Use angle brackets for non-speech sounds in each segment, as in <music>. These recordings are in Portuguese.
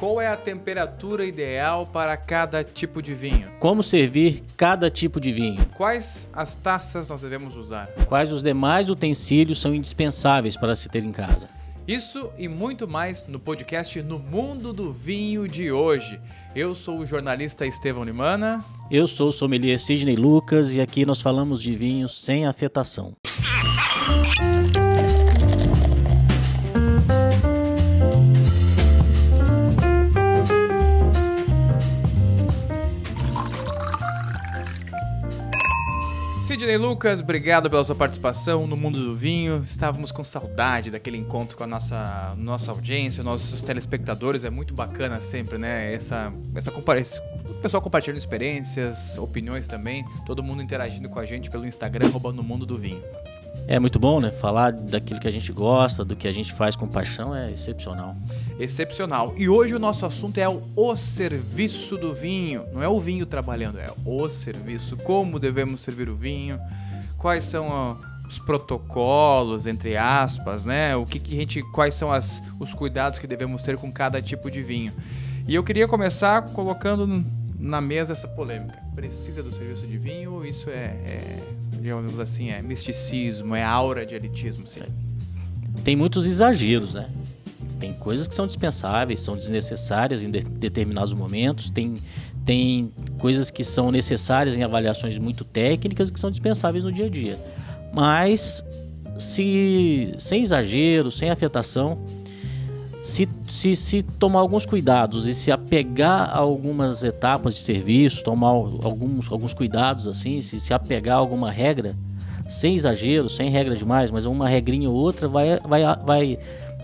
Qual é a temperatura ideal para cada tipo de vinho? Como servir cada tipo de vinho? Quais as taças nós devemos usar? Quais os demais utensílios são indispensáveis para se ter em casa? Isso e muito mais no podcast No Mundo do Vinho de hoje. Eu sou o jornalista Estevão Limana. Eu sou o sommelier Sidney Lucas e aqui nós falamos de vinhos sem afetação. Sidney Lucas, obrigado pela sua participação no Mundo do Vinho. Estávamos com saudade daquele encontro com a nossa, nossa audiência, nossos telespectadores. É muito bacana sempre, né? Essa, essa comparação. O pessoal compartilhando experiências, opiniões também. Todo mundo interagindo com a gente pelo Instagram, roubando o Mundo do Vinho. É muito bom, né? Falar daquilo que a gente gosta, do que a gente faz com paixão é excepcional. Excepcional. E hoje o nosso assunto é o, o serviço do vinho. Não é o vinho trabalhando, é o serviço. Como devemos servir o vinho? Quais são os protocolos, entre aspas, né? O que, que a gente, quais são as, os cuidados que devemos ter com cada tipo de vinho? E eu queria começar colocando na mesa essa polêmica. Precisa do serviço de vinho? Isso é, é digamos assim, é misticismo, é aura de elitismo, sim. Tem muitos exageros, né? Tem coisas que são dispensáveis, são desnecessárias em de determinados momentos, tem, tem coisas que são necessárias em avaliações muito técnicas que são dispensáveis no dia a dia. Mas se sem exagero, sem afetação, se, se, se tomar alguns cuidados e se apegar a algumas etapas de serviço, tomar alguns, alguns cuidados assim, se, se apegar a alguma regra, sem exagero, sem regra demais, mas uma regrinha ou outra vai, vai, vai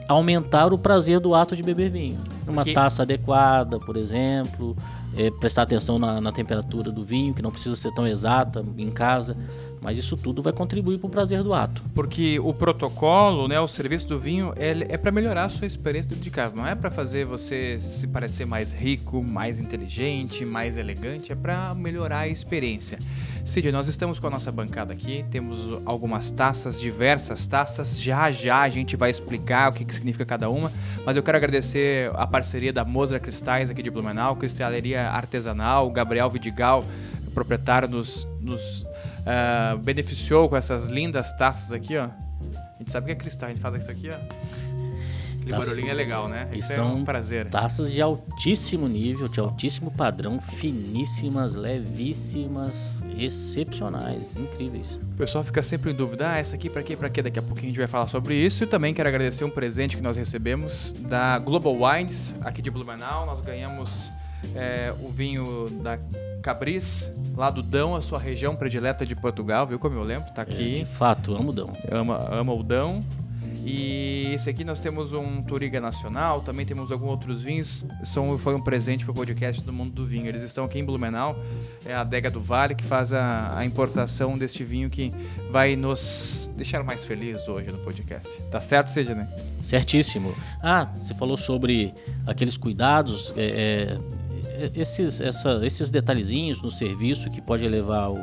aumentar o prazer do ato de beber vinho. Uma Porque... taça adequada, por exemplo, é, prestar atenção na, na, temperatura do vinho, que não precisa ser tão exata em casa. Mas isso tudo vai contribuir para o prazer do ato. Porque o protocolo, né, o serviço do vinho, é, é para melhorar a sua experiência dentro de casa. Não é para fazer você se parecer mais rico, mais inteligente, mais elegante. É para melhorar a experiência. Cid, nós estamos com a nossa bancada aqui. Temos algumas taças, diversas taças. Já já a gente vai explicar o que, que significa cada uma. Mas eu quero agradecer a parceria da Mosra Cristais aqui de Blumenau, Cristaleria Artesanal, Gabriel Vidigal, proprietário, nos, nos uh, beneficiou com essas lindas taças aqui, ó. A gente sabe que é cristal, a gente faz isso aqui, ó. Aquele Taça... barulhinho é legal, né? E Isso são é um prazer. taças de altíssimo nível, de altíssimo padrão, finíssimas, levíssimas, excepcionais, incríveis. O pessoal fica sempre em dúvida, ah, essa aqui para quê, para quê? Daqui a pouquinho a gente vai falar sobre isso. E também quero agradecer um presente que nós recebemos da Global Wines, aqui de Blumenau. Nós ganhamos é, o vinho da Cabris, lá do Dão, a sua região predileta de Portugal, viu como eu lembro? Tá aqui. É, de fato, amo o Dão. Ama, ama o Dão. E esse aqui nós temos um Turiga Nacional, também temos alguns outros vinhos. São, foi um presente para o podcast do Mundo do Vinho. Eles estão aqui em Blumenau, é a Adega do Vale que faz a, a importação deste vinho que vai nos deixar mais felizes hoje no podcast. Tá certo, Sidney? Certíssimo. Ah, você falou sobre aqueles cuidados. É, é esses, essa, esses detalhezinhos no serviço que pode elevar o,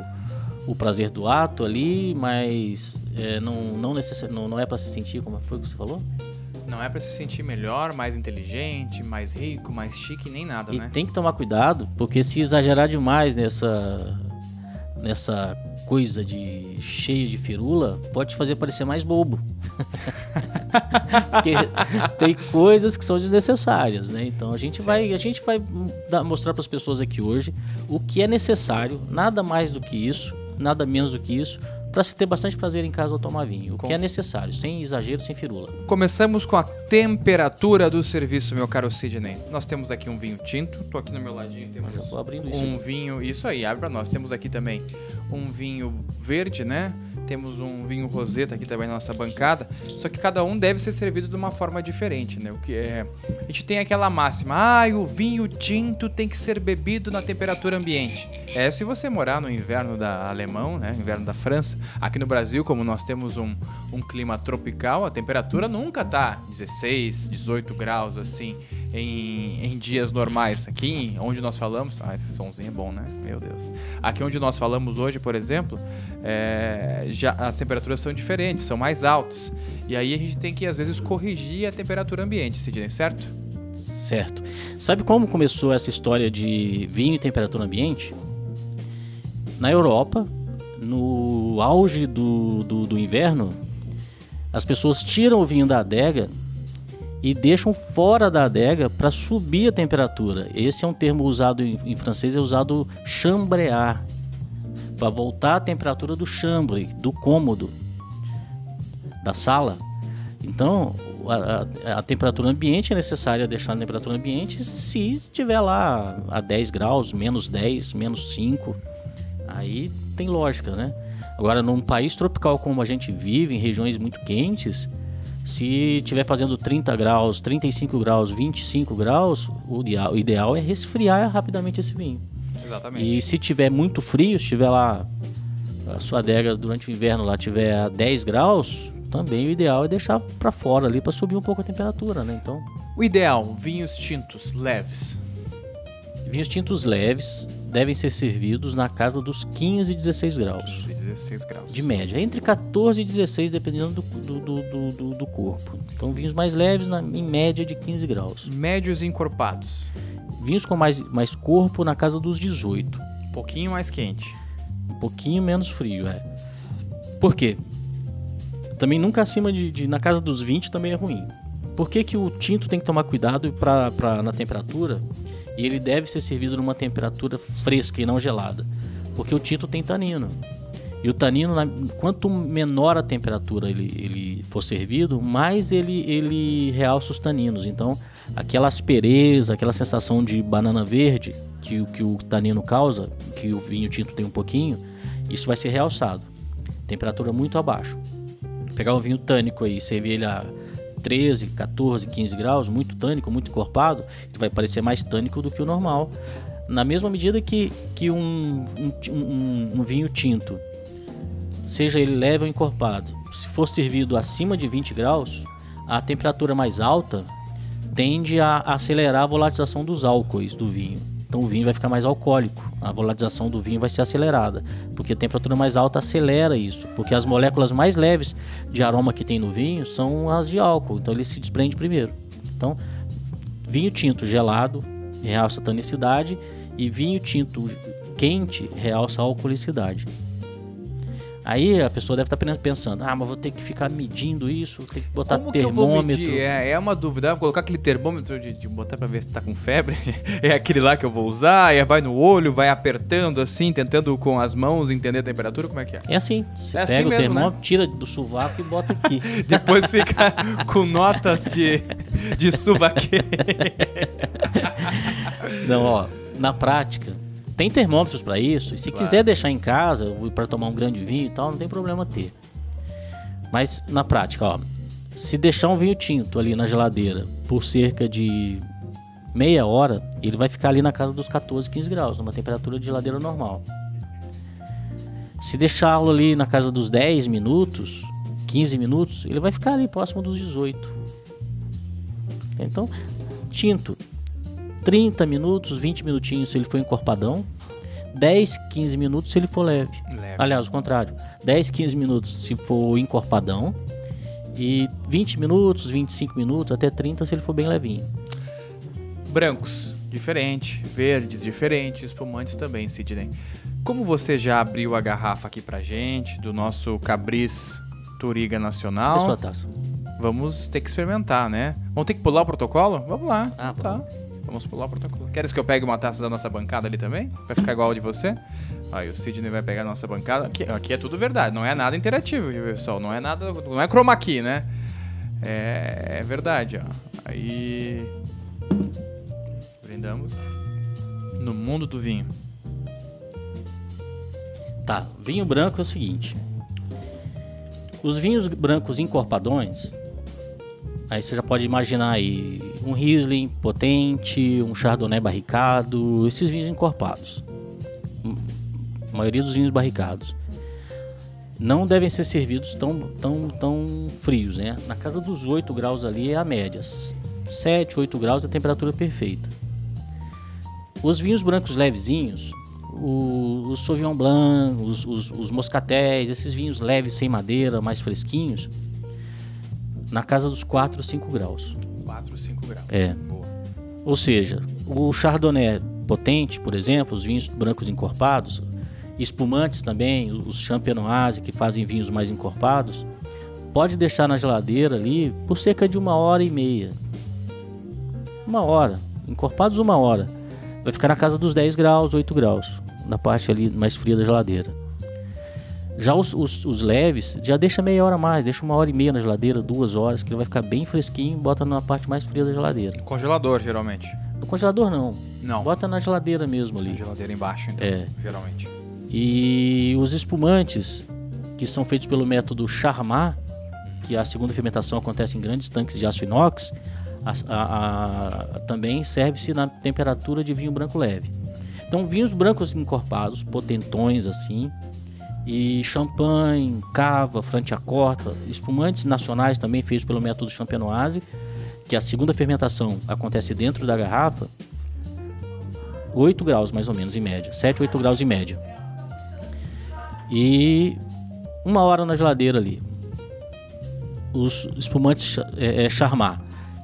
o prazer do ato ali, mas é, não, não, necess... não, não é para se sentir, como foi que você falou? Não é para se sentir melhor, mais inteligente, mais rico, mais chique, nem nada, e né? tem que tomar cuidado, porque se exagerar demais nessa nessa coisa de cheio de firula, pode te fazer parecer mais bobo. Porque tem coisas que são desnecessárias, né? Então a gente vai, a gente vai mostrar para as pessoas aqui hoje o que é necessário, nada mais do que isso, nada menos do que isso, para se ter bastante prazer em casa ao tomar vinho, o com... que é necessário, sem exagero, sem firula. Começamos com a temperatura do serviço, meu caro Sidney. Nós temos aqui um vinho tinto, tô aqui no meu ladinho, temos já tô abrindo isso um vinho, isso aí, abre para nós. Temos aqui também um vinho verde, né? Temos um vinho roseta aqui também na nossa bancada. Só que cada um deve ser servido de uma forma diferente, né? O que é... A gente tem aquela máxima, ah, o vinho tinto tem que ser bebido na temperatura ambiente. É se você morar no inverno da Alemão, né? Inverno da França. Aqui no Brasil, como nós temos um, um clima tropical, a temperatura nunca tá 16, 18 graus assim em, em dias normais. Aqui onde nós falamos, ah, esse somzinho é bom, né? Meu Deus. Aqui onde nós falamos hoje, por exemplo, é, já as temperaturas são diferentes, são mais altas. E aí a gente tem que às vezes corrigir a temperatura ambiente, Sidney, certo? Certo. Sabe como começou essa história de vinho e temperatura ambiente? Na Europa, no auge do, do, do inverno, as pessoas tiram o vinho da adega e deixam fora da adega para subir a temperatura. Esse é um termo usado em, em francês, é usado chambrear, para voltar a temperatura do chambre, do cômodo, da sala. Então, a, a, a, temperatura ambiente é necessária deixar a temperatura ambiente se estiver lá a 10 graus, menos 10, menos 5. Aí tem lógica, né? Agora, num país tropical como a gente vive, em regiões muito quentes, se estiver fazendo 30 graus, 35 graus, 25 graus, o ideal, o ideal é resfriar rapidamente esse vinho. Exatamente. E se tiver muito frio, se tiver lá a sua adega durante o inverno lá tiver a 10 graus, também o ideal é deixar para fora ali para subir um pouco a temperatura, né? Então, o ideal, vinhos tintos leves. Vinhos tintos leves devem ser servidos na casa dos 15 e 16 graus. 15 e 16 graus. De média. Entre 14 e 16, dependendo do, do, do, do, do corpo. Então, vinhos mais leves, na, em média, de 15 graus. Médios e encorpados. Vinhos com mais, mais corpo na casa dos 18. Um pouquinho mais quente. Um pouquinho menos frio, é. Por quê? Também nunca acima de, de, Na casa dos 20 também é ruim. Por que, que o tinto tem que tomar cuidado pra, pra, na temperatura? E ele deve ser servido numa temperatura fresca e não gelada. Porque o tinto tem tanino. E o tanino, quanto menor a temperatura ele, ele for servido, mais ele, ele realça os taninos. Então, aquela aspereza, aquela sensação de banana verde que, que o tanino causa, que o vinho tinto tem um pouquinho, isso vai ser realçado. Temperatura muito abaixo. Pegar um vinho tânico aí, servir ele a 13, 14, 15 graus, muito tânico, muito encorpado, ele vai parecer mais tânico do que o normal. Na mesma medida que, que um, um, um, um vinho tinto, seja ele leve ou encorpado, se for servido acima de 20 graus, a temperatura mais alta tende a acelerar a volatilização dos álcoois do vinho. Então o vinho vai ficar mais alcoólico, a volatilização do vinho vai ser acelerada, porque a temperatura mais alta acelera isso, porque as moléculas mais leves de aroma que tem no vinho são as de álcool, então ele se desprende primeiro. Então, vinho tinto gelado realça a tanicidade e vinho tinto quente realça a alcoolicidade. Aí a pessoa deve estar tá pensando, ah, mas vou ter que ficar medindo isso, ter que botar Como termômetro. Que é, é uma dúvida, vou colocar aquele termômetro de, de botar para ver se tá com febre. <laughs> é aquele lá que eu vou usar, e vai no olho, vai apertando assim, tentando com as mãos entender a temperatura, como é que é? É assim, você é pega assim o mesmo, termômetro, né? tira do sovaco e bota aqui. <laughs> Depois fica <laughs> com notas de, de suvaque. Não, ó, na prática, tem termômetros para isso. E se claro. quiser deixar em casa para tomar um grande vinho e tal, não tem problema ter. Mas na prática, ó, se deixar um vinho tinto ali na geladeira por cerca de meia hora, ele vai ficar ali na casa dos 14, 15 graus, numa temperatura de geladeira normal. Se deixá-lo ali na casa dos 10 minutos, 15 minutos, ele vai ficar ali próximo dos 18. Então, tinto, 30 minutos, 20 minutinhos se ele for encorpadão. 10, 15 minutos se ele for leve. leve. Aliás, o contrário. 10, 15 minutos se for encorpadão. E 20 minutos, 25 minutos, até 30 se ele for bem levinho. Brancos, diferente. Verdes, diferente. Espumantes também, Sidney. Como você já abriu a garrafa aqui pra gente, do nosso Cabris Turiga Nacional. É sua taça. Vamos ter que experimentar, né? Vamos ter que pular o protocolo? Vamos lá. Ah, tá. Vamos pular o protocolo. Queres que eu pegue uma taça da nossa bancada ali também? Vai ficar igual a de você? Aí o Sidney vai pegar a nossa bancada. Aqui, aqui é tudo verdade, não é nada interativo, pessoal. Não é nada. Não é chroma key, né? É, é verdade, ó. Aí. Brindamos. No mundo do vinho. Tá, vinho branco é o seguinte. Os vinhos brancos encorpadões, Aí você já pode imaginar aí um Riesling potente, um Chardonnay barricado, esses vinhos encorpados. A maioria dos vinhos barricados. Não devem ser servidos tão, tão, tão frios, né? Na casa dos 8 graus ali é a média. 7, 8 graus é a temperatura perfeita. Os vinhos brancos levezinhos, o, o Sauvignon Blanc, os, os, os moscatéis, esses vinhos leves sem madeira, mais fresquinhos, na casa dos 4, 5 graus. 4, 5 graus. É. Boa. Ou seja, o Chardonnay potente, por exemplo, os vinhos brancos encorpados, espumantes também, os champenoise que fazem vinhos mais encorpados, pode deixar na geladeira ali por cerca de uma hora e meia. Uma hora, encorpados uma hora. Vai ficar na casa dos 10 graus, 8 graus, na parte ali mais fria da geladeira. Já os, os, os, leves, já deixa meia hora mais, deixa uma hora e meia na geladeira, duas horas, que ele vai ficar bem fresquinho, bota na parte mais fria da geladeira. Congelador, geralmente. No congelador não. Não. Bota na geladeira mesmo ali. Na geladeira embaixo, então, é. geralmente. E os espumantes, que são feitos pelo método Charmat, que a segunda fermentação acontece em grandes tanques de aço inox, a, a, a, também serve-se na temperatura de vinho branco leve. Então, vinhos brancos encorpados, potentões assim, e champanhe, cava, frantiacorta, espumantes nacionais também feitos pelo método champenoise, que a segunda fermentação acontece dentro da garrafa, 8 graus mais ou menos em média, 7, 8 graus em média. E uma hora na geladeira ali. Os espumantes é, é,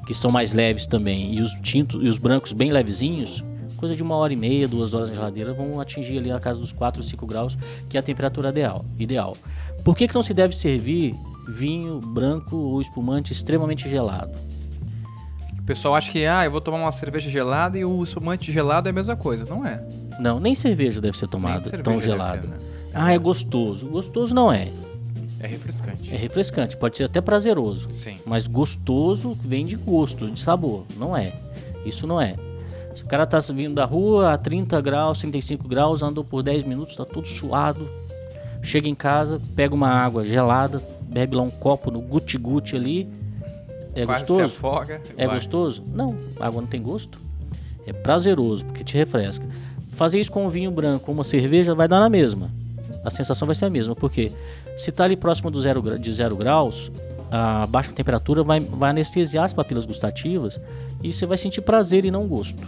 que são mais leves também, e os tintos e os brancos bem levezinhos, coisa de uma hora e meia, duas horas na geladeira, vão atingir ali a casa dos 4 ou 5 graus, que é a temperatura ideal. ideal. Por que, que não se deve servir vinho branco ou espumante extremamente gelado? O pessoal acha que, ah, eu vou tomar uma cerveja gelada e o espumante gelado é a mesma coisa. Não é. Não, nem cerveja deve ser tomada tão gelada. Né? Ah, é gostoso. Gostoso não é. É refrescante. É refrescante, pode ser até prazeroso. Sim. Mas gostoso vem de gosto, de sabor. Não é. Isso não é. O cara tá vindo da rua a 30 graus, 35 graus, andou por 10 minutos, tá todo suado. Chega em casa, pega uma água gelada, bebe lá um copo no guti-guti ali. É Quase gostoso? Se afoga, é vai. gostoso? Não, a água não tem gosto. É prazeroso, porque te refresca. Fazer isso com um vinho branco, uma cerveja, vai dar na mesma. A sensação vai ser a mesma, porque se tá ali próximo do zero, de zero graus, a baixa temperatura vai, vai anestesiar as papilas gustativas e você vai sentir prazer e não gosto.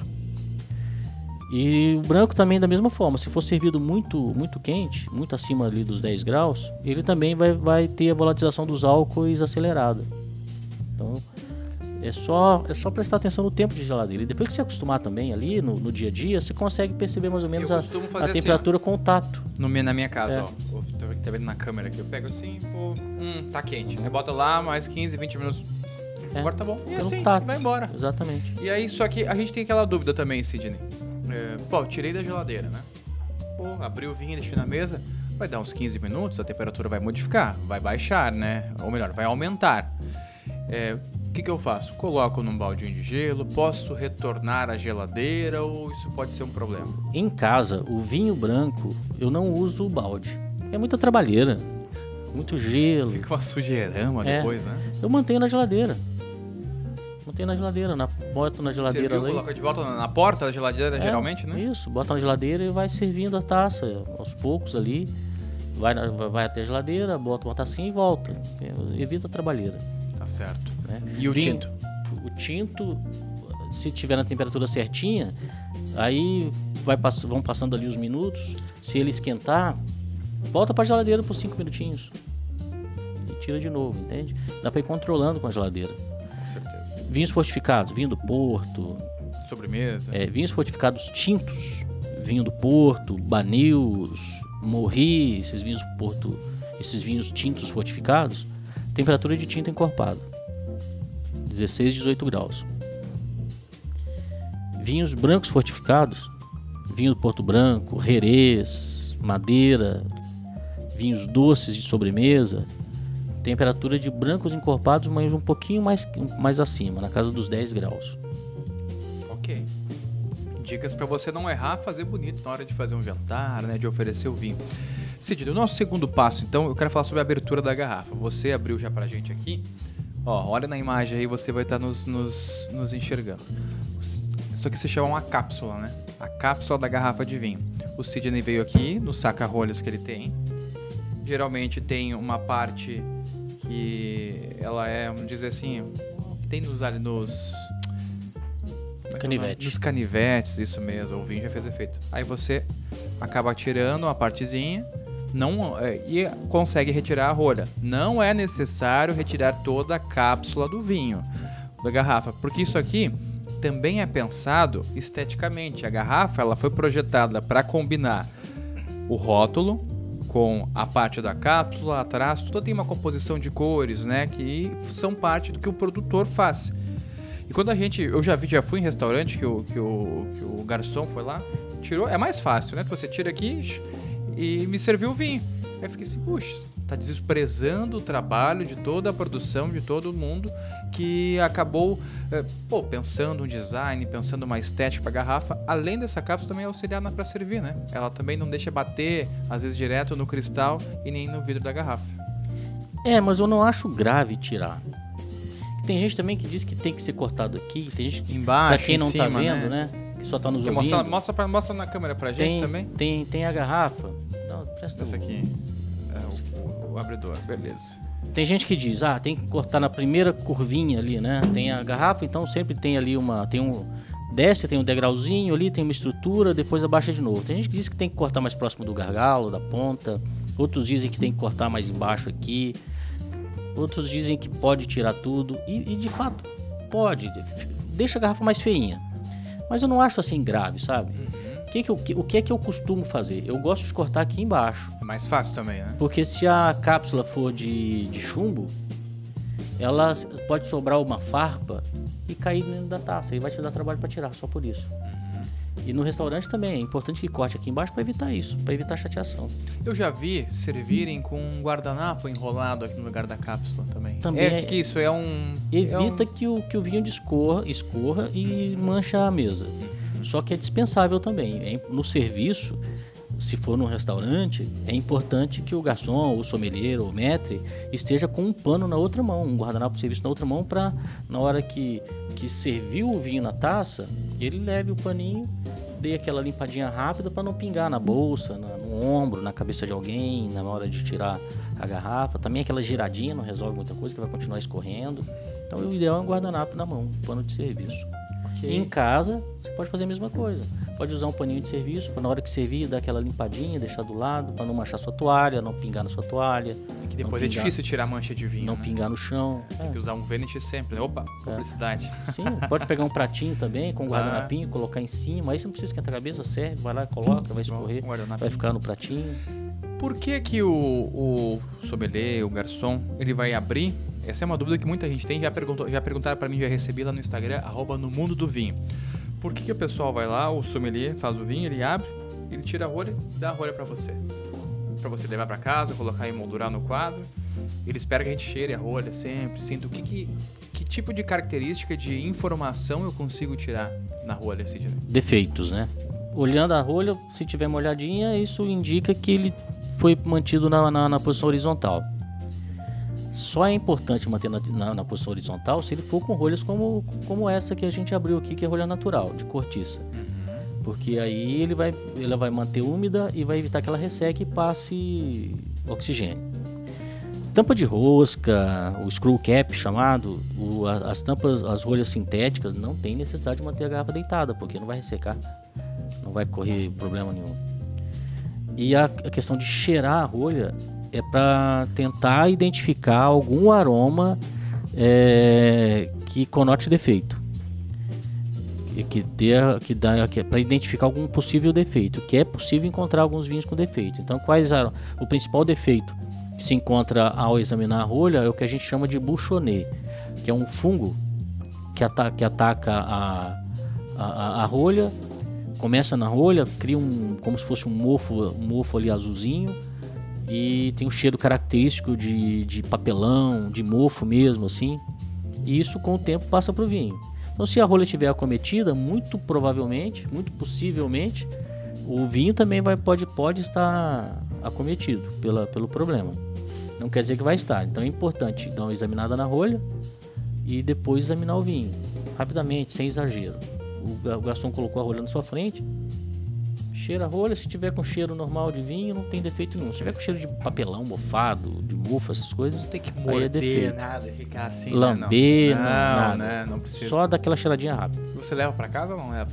E o branco também da mesma forma, se for servido muito muito quente, muito acima ali dos 10 graus, ele também vai, vai ter a volatilização dos álcoois acelerada. Então é só, é só prestar atenção no tempo de geladeira. E depois que você acostumar também ali no, no dia a dia, você consegue perceber mais ou menos a, a assim, temperatura assim, com o tato. No, na minha casa, é. ó. Tá vendo na câmera aqui? Eu pego assim, pô, hum, tá quente. Aí bota lá mais 15, 20 minutos. É. Agora tá bom. E assim, tato. vai embora. Exatamente. E aí, só que a gente tem aquela dúvida também, Sidney. É, pô, tirei da geladeira, né? Pô, abri o vinho e deixei na mesa. Vai dar uns 15 minutos, a temperatura vai modificar, vai baixar, né? Ou melhor, vai aumentar. É, o que, que eu faço? Coloco num baldinho de gelo, posso retornar à geladeira ou isso pode ser um problema? Em casa, o vinho branco, eu não uso o balde. É muita trabalheira, muito gelo. Fica uma sujeirama é. depois, né? Eu mantenho na geladeira. Mantenho na geladeira, na, boto na geladeira Serviu, ali. coloca de volta na, porta da geladeira, é, geralmente, né? Isso, bota na geladeira e vai servindo a taça aos poucos ali. Vai, vai até a geladeira, bota uma tacinha e volta. Evita a trabalheira. Tá certo. Né? E o Vinho, tinto? O tinto, se tiver na temperatura certinha, aí vai pass vão passando ali os minutos. Se ele esquentar, volta para a geladeira por 5 minutinhos. E tira de novo, entende? Dá para ir controlando com a geladeira. Com certeza. Vinhos fortificados, vinho do Porto. Sobremesa. É, vinhos fortificados tintos. Vinho do Porto, Banils, Morri, esses vinhos do Porto, esses vinhos tintos fortificados. Temperatura de tinta encorpado. 16, 18 graus. Vinhos brancos fortificados, vinho do Porto Branco, Jerez, Madeira, vinhos doces de sobremesa, temperatura de brancos encorpados, mas um pouquinho mais, mais acima, na casa dos 10 graus. Ok. Dicas para você não errar, fazer bonito na hora de fazer um jantar, né, de oferecer o vinho. Cid, o nosso segundo passo, então, eu quero falar sobre a abertura da garrafa. Você abriu já pra gente aqui. Ó, olha na imagem aí, você vai estar tá nos, nos, nos enxergando. Isso aqui se chama uma cápsula, né? A cápsula da garrafa de vinho. O Sidney veio aqui no saca-rolhas que ele tem. Geralmente tem uma parte que ela é, vamos dizer assim, tem nos, nos é canivetes. Nos canivetes, isso mesmo. O vinho já fez efeito. Aí você acaba tirando uma partezinha não é, e consegue retirar a rolha. Não é necessário retirar toda a cápsula do vinho da garrafa, porque isso aqui também é pensado esteticamente. A garrafa ela foi projetada para combinar o rótulo com a parte da cápsula atrás, tudo tem uma composição de cores, né, que são parte do que o produtor faz. E quando a gente, eu já vi, já fui em restaurante que o, que o, que o garçom foi lá, tirou, é mais fácil, né? Que você tira aqui e me serviu o vinho. Aí eu fiquei assim, puxa, tá desprezando o trabalho de toda a produção, de todo mundo que acabou, é, pô, pensando um design, pensando uma estética para garrafa. Além dessa cápsula também é auxiliar para servir, né? Ela também não deixa bater, às vezes direto no cristal e nem no vidro da garrafa. É, mas eu não acho grave tirar. Tem gente também que diz que tem que ser cortado aqui. Tem gente que, Embaixo, pra quem não cima, tá vendo, né? né? Que só tá nos ouvindo. Mostra, mostra, pra, mostra na câmera pra gente tem, também. Tem, tem a garrafa. Não, presta Essa aqui. É o, o, abridor, beleza. Tem gente que diz, ah, tem que cortar na primeira curvinha ali, né? Tem a garrafa, então sempre tem ali uma. Tem um. Desce, tem um degrauzinho ali, tem uma estrutura, depois abaixa de novo. Tem gente que diz que tem que cortar mais próximo do gargalo, da ponta. Outros dizem que tem que cortar mais embaixo aqui. Outros dizem que pode tirar tudo. E, e de fato, pode. Deixa a garrafa mais feinha. Mas eu não acho assim grave, sabe? Uhum. Que que eu, o que é que eu costumo fazer? Eu gosto de cortar aqui embaixo. É mais fácil também, né? Porque se a cápsula for de, de chumbo, ela pode sobrar uma farpa e cair dentro da taça. E vai te dar trabalho para tirar, só por isso. E no restaurante também é importante que corte aqui embaixo para evitar isso, para evitar chateação. Eu já vi servirem com um guardanapo enrolado aqui no lugar da cápsula também. Também é, que isso é um evita é um... que o que o vinho escorra, escorra e mancha a mesa. Só que é dispensável também. No serviço, se for num restaurante, é importante que o garçom, o sommelier, o maître esteja com um pano na outra mão, um guardanapo de serviço na outra mão, para na hora que, que serviu o vinho na taça, ele leve o paninho dei aquela limpadinha rápida para não pingar na bolsa, na, no ombro, na cabeça de alguém, na hora de tirar a garrafa. Também aquela giradinha não resolve muita coisa, que vai continuar escorrendo. Então o ideal é um guardanapo na mão, um pano de serviço. Okay. Em casa, você pode fazer a mesma coisa. Pode usar um paninho de serviço para na hora que servir dar aquela limpadinha, deixar do lado para não manchar sua toalha, não pingar na sua toalha. E que depois é difícil tirar mancha de vinho. Não né? pingar no chão. Tem é. que usar um Venet sempre. Né? Opa, é. publicidade. Sim, pode pegar um pratinho também com um guardanapinho, ah. colocar em cima. Aí você não precisa esquentar a cabeça, serve, vai lá, coloca, vai escorrer, vai ficar no pratinho. Por que que o, o sommelier, o garçom, ele vai abrir essa é uma dúvida que muita gente tem. Já, perguntou, já perguntaram para mim, já recebi lá no Instagram, arroba no mundo do vinho. Por que, que o pessoal vai lá, o sommelier faz o vinho, ele abre, ele tira a rolha, dá a rolha para você. para você levar para casa, colocar e moldurar no quadro. Ele espera que a gente cheire a rolha sempre, sinta o que, que, que tipo de característica de informação eu consigo tirar na rolha, Sidney? Defeitos, né? Olhando a rolha, se tiver molhadinha, isso indica que ele foi mantido na, na, na posição horizontal. Só é importante manter na, na, na, posição horizontal se ele for com rolhas como, como essa que a gente abriu aqui, que é rolha natural, de cortiça. Uhum. Porque aí ele vai, ela vai manter úmida e vai evitar que ela resseque e passe oxigênio. Tampa de rosca, o screw cap chamado, o, as tampas, as rolhas sintéticas, não tem necessidade de manter a garrafa deitada, porque não vai ressecar, não vai correr problema nenhum. E a, a questão de cheirar a rolha é para tentar identificar algum aroma é, que conote defeito. Que, dê, que dá que, é para identificar algum possível defeito, que é possível encontrar alguns vinhos com defeito. Então, quais o principal defeito que se encontra ao examinar a rolha é o que a gente chama de bouchonnet, que é um fungo que, ata que ataca a, a, a, rolha, começa na rolha, cria um como se fosse um mofo, um mofo ali azulzinho e tem um cheiro característico de, de papelão, de mofo mesmo, assim. E isso com o tempo passa para o vinho. Então, se a rolha estiver acometida, muito provavelmente, muito possivelmente, o vinho também vai, pode, pode estar acometido pela, pelo problema. Não quer dizer que vai estar. Então é importante dar uma examinada na rolha e depois examinar o vinho, rapidamente, sem exagero. O garçom colocou a rolha na sua frente, Cheira rolha, se tiver com cheiro normal de vinho, não tem defeito nenhum. Se tiver com cheiro de papelão, mofado, de mufa, essas coisas, não tem que morder é nada, ficar assim. Né? Lamber, não, não, não, né? não precisa. Só daquela cheiradinha rápida. Você leva para casa ou não leva?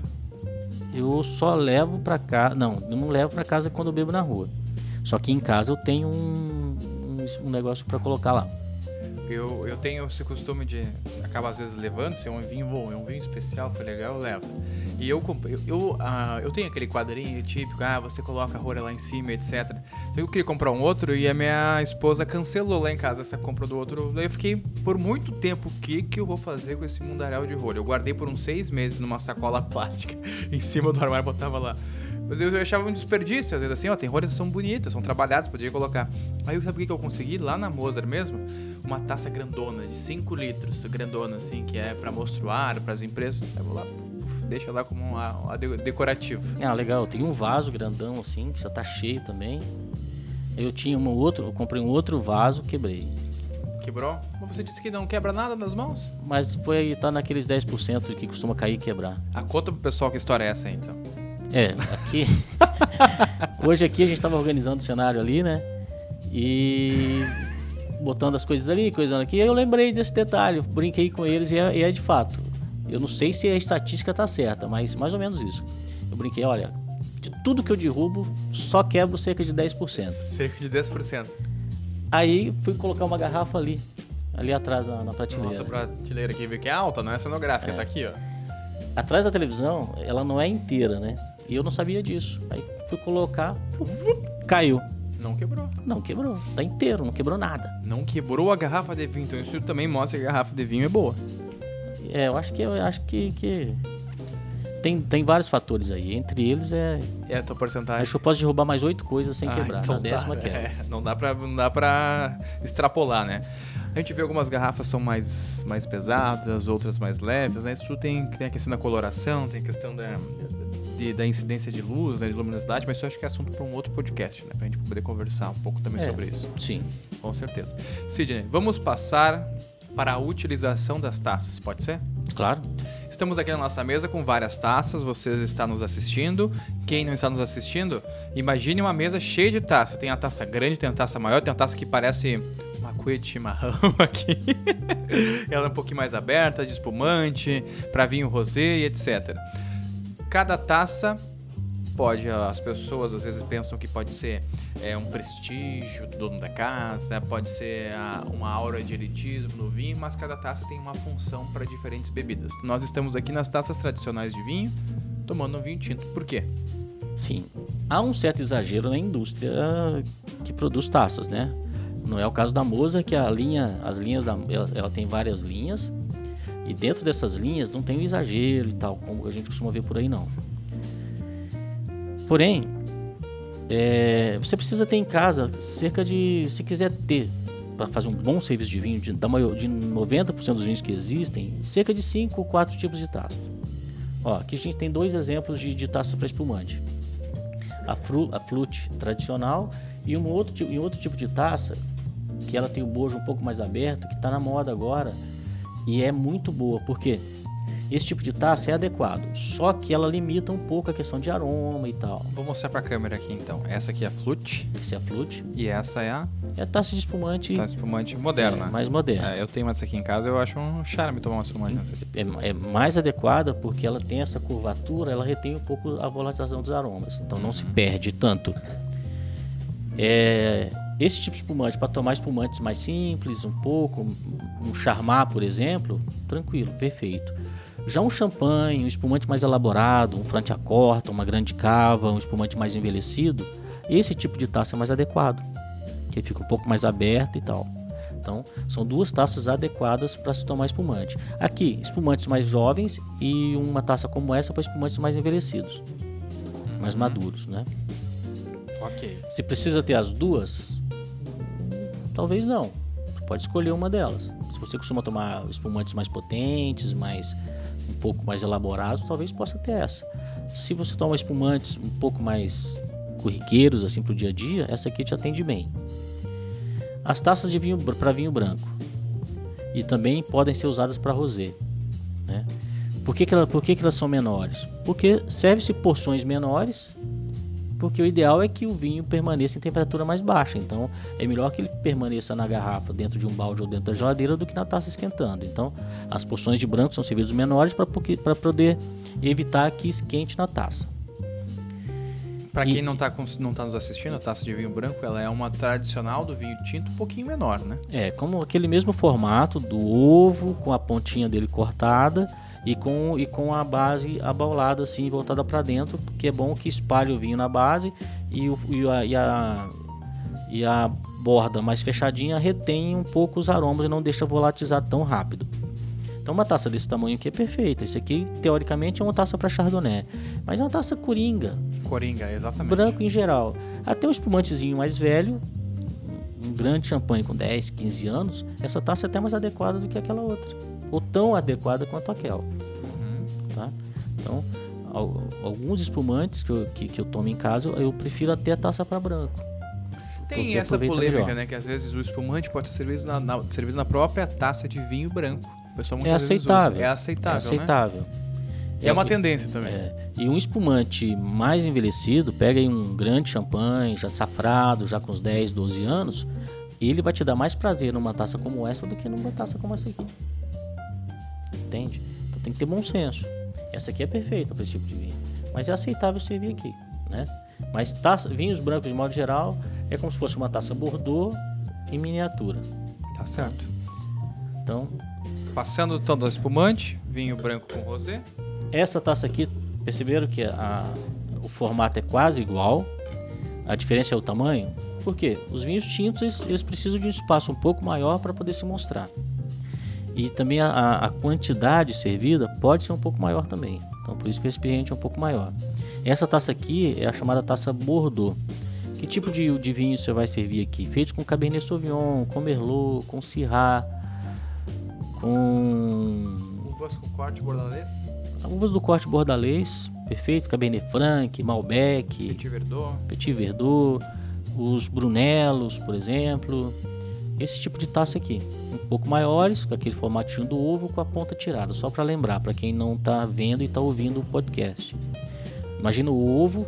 Eu só levo para casa, não, eu não levo para casa quando eu bebo na rua. Só que em casa eu tenho um, um, um negócio para colocar lá. Eu, eu tenho esse costume de acabar às vezes levando, se é um vinho bom, é um vinho especial, foi legal, eu levo. E eu eu, eu, uh, eu tenho aquele quadrinho típico, ah, você coloca a rolha lá em cima, etc. Então eu queria comprar um outro e a minha esposa cancelou lá em casa essa compra do outro. Daí eu fiquei por muito tempo, o que, que eu vou fazer com esse mundaréu de rolha? Eu guardei por uns seis meses numa sacola <laughs> plástica em cima do armário, botava lá. Mas eu achava um desperdício, às vezes assim, ó, tem rolhas que são bonitas, são trabalhadas, podia colocar. Aí sabe o que eu consegui? Lá na Mozart mesmo, uma taça grandona, de 5 litros, grandona assim, que é para monstruar, para as empresas. Eu vou lá, deixa lá como uma, uma decorativo. Ah, legal. Tem um vaso grandão assim, que já tá cheio também. Eu tinha um outro, eu comprei um outro vaso, quebrei. Quebrou? Mas você disse que não quebra nada nas mãos? Mas foi tá naqueles 10% que costuma cair e quebrar. A conta pro pessoal que história é essa aí, então. É, aqui. <laughs> Hoje aqui a gente estava organizando o cenário ali, né? E botando as coisas ali, coisando aqui. Eu lembrei desse detalhe, brinquei com eles e é, e é, de fato. Eu não sei se a estatística tá certa, mas mais ou menos isso. Eu brinquei, olha, de tudo que eu derrubo, só quebro cerca de 10%. Cerca de 10%. Aí fui colocar uma garrafa ali, ali atrás na, na prateleira. Nossa prateleira aqui, que é alta, não é cenográfica, é. tá aqui, ó. Atrás da televisão, ela não é inteira, né? E eu não sabia disso. Aí fui colocar, caiu. Não quebrou. Não quebrou. Tá inteiro, não quebrou nada. Não quebrou a garrafa de vinho. Então isso também mostra que a garrafa de vinho é boa. É, eu acho que eu acho que, que tem, tem vários fatores aí. Entre eles é. É a tua porcentagem. Acho que eu posso derrubar mais oito coisas sem ah, quebrar. Então Na tá. décima quebra. É, não dá pra, não dá pra extrapolar, né? A gente vê algumas garrafas são mais, mais pesadas, outras mais leves, né? Isso tudo tem, tem a questão da coloração, tem a questão da, de, da incidência de luz, né, de luminosidade, mas isso eu acho que é assunto para um outro podcast, né? Pra gente poder conversar um pouco também é, sobre isso. Sim. Com certeza. Sidney, vamos passar para a utilização das taças, pode ser? Claro. Estamos aqui na nossa mesa com várias taças, você está nos assistindo. Quem não está nos assistindo, imagine uma mesa cheia de taça. Tem a taça grande, tem a taça maior, tem a taça que parece uma cuia de chimarrão <laughs> aqui. Ela é um pouquinho mais aberta, de espumante, para vinho rosé e etc. Cada taça pode, as pessoas às vezes pensam que pode ser é, um prestígio do dono da casa, pode ser a, uma aura de elitismo no vinho, mas cada taça tem uma função para diferentes bebidas. Nós estamos aqui nas taças tradicionais de vinho, tomando um vinho tinto. Por quê? Sim, há um certo exagero na indústria que produz taças, né? Não é o caso da Moza, que a linha, as linhas da, ela, ela tem várias linhas e dentro dessas linhas não tem o exagero e tal, como a gente costuma ver por aí não. Porém, é, você precisa ter em casa cerca de, se quiser ter para fazer um bom serviço de vinho, de, da maior, de 90% dos vinhos que existem, cerca de 5 ou 4 tipos de taças. Ó, aqui a gente tem dois exemplos de, de taça para espumante. A, fru, a flute tradicional e um outro, e outro tipo de taça que ela tem o bojo um pouco mais aberto, que está na moda agora, e é muito boa, porque esse tipo de taça é adequado, só que ela limita um pouco a questão de aroma e tal. Vou mostrar para a câmera aqui então. Essa aqui é a flute. Essa é a flute. E essa é a é a taça de espumante. Taça de espumante moderna. É, mais moderna. É, eu tenho essa aqui em casa, eu acho um charme tomar uma espumante nessa aqui. É, é, mais adequada porque ela tem essa curvatura, ela retém um pouco a volatilização dos aromas, então não se perde tanto. É, esse tipo de espumante, para tomar espumantes mais simples, um pouco, um charmar, por exemplo, tranquilo, perfeito. Já um champanhe, um espumante mais elaborado, um frantiacorta, uma grande cava, um espumante mais envelhecido, esse tipo de taça é mais adequado, que fica um pouco mais aberta e tal. Então, são duas taças adequadas para se tomar espumante. Aqui, espumantes mais jovens e uma taça como essa para espumantes mais envelhecidos, mais uhum. maduros, né? Ok. Se precisa ter as duas, Talvez não. Você pode escolher uma delas. Se você costuma tomar espumantes mais potentes, mais um pouco mais elaborados, talvez possa ter essa. Se você toma espumantes um pouco mais corriqueiros assim para o dia a dia, essa aqui te atende bem. As taças de vinho para vinho branco e também podem ser usadas para rosé. Né? Por, que, que, ela, por que, que elas são menores? Porque serve-se porções menores porque o ideal é que o vinho permaneça em temperatura mais baixa. Então, é melhor que ele permaneça na garrafa, dentro de um balde ou dentro da geladeira, do que na taça esquentando. Então, as porções de branco são servidos menores para poder evitar que esquente na taça. Para quem não está não tá nos assistindo, a taça de vinho branco ela é uma tradicional do vinho tinto, um pouquinho menor, né? É, como aquele mesmo formato do ovo, com a pontinha dele cortada e com, e com a base abaulada assim, voltada para dentro, porque é bom que espalhe o vinho na base e, o, e, a, e, a, e a borda mais fechadinha retém um pouco os aromas e não deixa volatizar tão rápido. Então uma taça desse tamanho aqui é perfeita. Isso aqui, teoricamente, é uma taça para chardonnay. Mas é uma taça coringa. Coringa, exatamente. Branco em geral. Até um espumantezinho mais velho, um grande champanhe com 10, 15 anos, essa taça é até mais adequada do que aquela outra. Ou tão adequada quanto aquela. Uhum. Tá? Então, alguns espumantes que eu, que, que eu tomo em casa, eu prefiro até a taça para branco. Tem essa polêmica, melhor. né? Que às vezes o espumante pode ser servido na, na, servido na própria taça de vinho branco pessoal é aceitável. É aceitável. É aceitável. Né? E é, é uma tendência também. É. E um espumante mais envelhecido, pega aí um grande champanhe, já safrado, já com uns 10, 12 anos, ele vai te dar mais prazer numa taça como essa do que numa taça como essa aqui. Entende? Então tem que ter bom senso. Essa aqui é perfeita para esse tipo de vinho. Mas é aceitável servir aqui, né? Mas taça, vinhos brancos, de modo geral, é como se fosse uma taça Bordeaux em miniatura. Tá certo. Então, Passando então do espumante, vinho branco com rosé. Essa taça aqui, perceberam que a, o formato é quase igual. A diferença é o tamanho. Por quê? Os vinhos tintos eles, eles precisam de um espaço um pouco maior para poder se mostrar. E também a, a, quantidade servida pode ser um pouco maior também. Então por isso que o recipiente é um pouco maior. Essa taça aqui é a chamada taça Bordeaux. Que tipo de, de vinho você vai servir aqui? Feito com Cabernet Sauvignon, com Merlot, com Syrah, com uvas com corte bordalês. Uvas do corte bordalês, perfeito. Cabernet Franc, Malbec, Petit Verdot, Petit Verdot, os Brunelos, por exemplo. Esse tipo de taça aqui, um pouco maiores, com aquele formatinho do ovo com a ponta tirada, só para lembrar para quem não está vendo e está ouvindo o podcast. Imagina o ovo,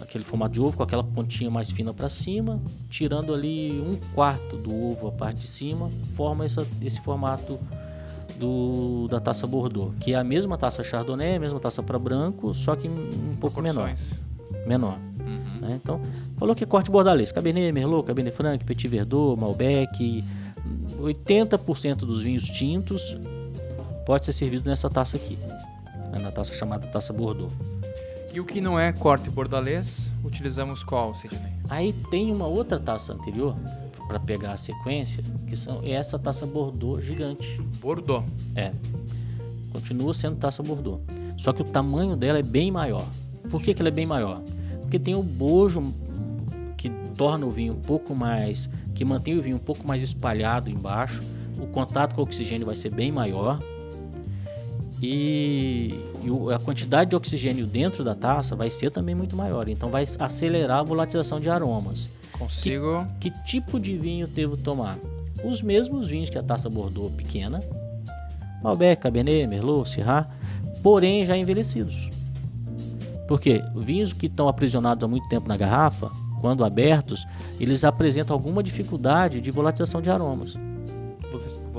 aquele formato de ovo com aquela pontinha mais fina para cima, tirando ali um quarto do ovo a parte de cima, forma essa, esse formato do, da taça Bordeaux, que é a mesma taça Chardonnay, a mesma taça para branco, só que um pouco menor. Menor. Uhum. Né? Então, falou que corte bordalês, Cabernet Merlot, Cabernet Franc, Petit Verdot, Malbec, 80% dos vinhos tintos pode ser servido nessa taça aqui, né? na taça chamada taça Bordeaux. E o que não é corte bordalês, utilizamos qual, Sidney? Aí tem uma outra taça anterior, para pegar a sequência, que são é essa taça Bordeaux gigante. Bordeaux. É. Continua sendo taça Bordeaux. Só que o tamanho dela é bem maior. Por que, que ela é bem maior? Porque tem o bojo que torna o vinho um pouco mais. que mantém o vinho um pouco mais espalhado embaixo. O contato com o oxigênio vai ser bem maior. E, e a quantidade de oxigênio dentro da taça vai ser também muito maior. Então vai acelerar a volatilização de aromas. Consigo. Que, que tipo de vinho devo tomar? Os mesmos vinhos que a taça Bordeaux pequena, Malbec, Cabernet, Merlot, Syrah, porém já envelhecidos. Porque vinhos que estão aprisionados há muito tempo na garrafa, quando abertos, eles apresentam alguma dificuldade de volatilização de aromas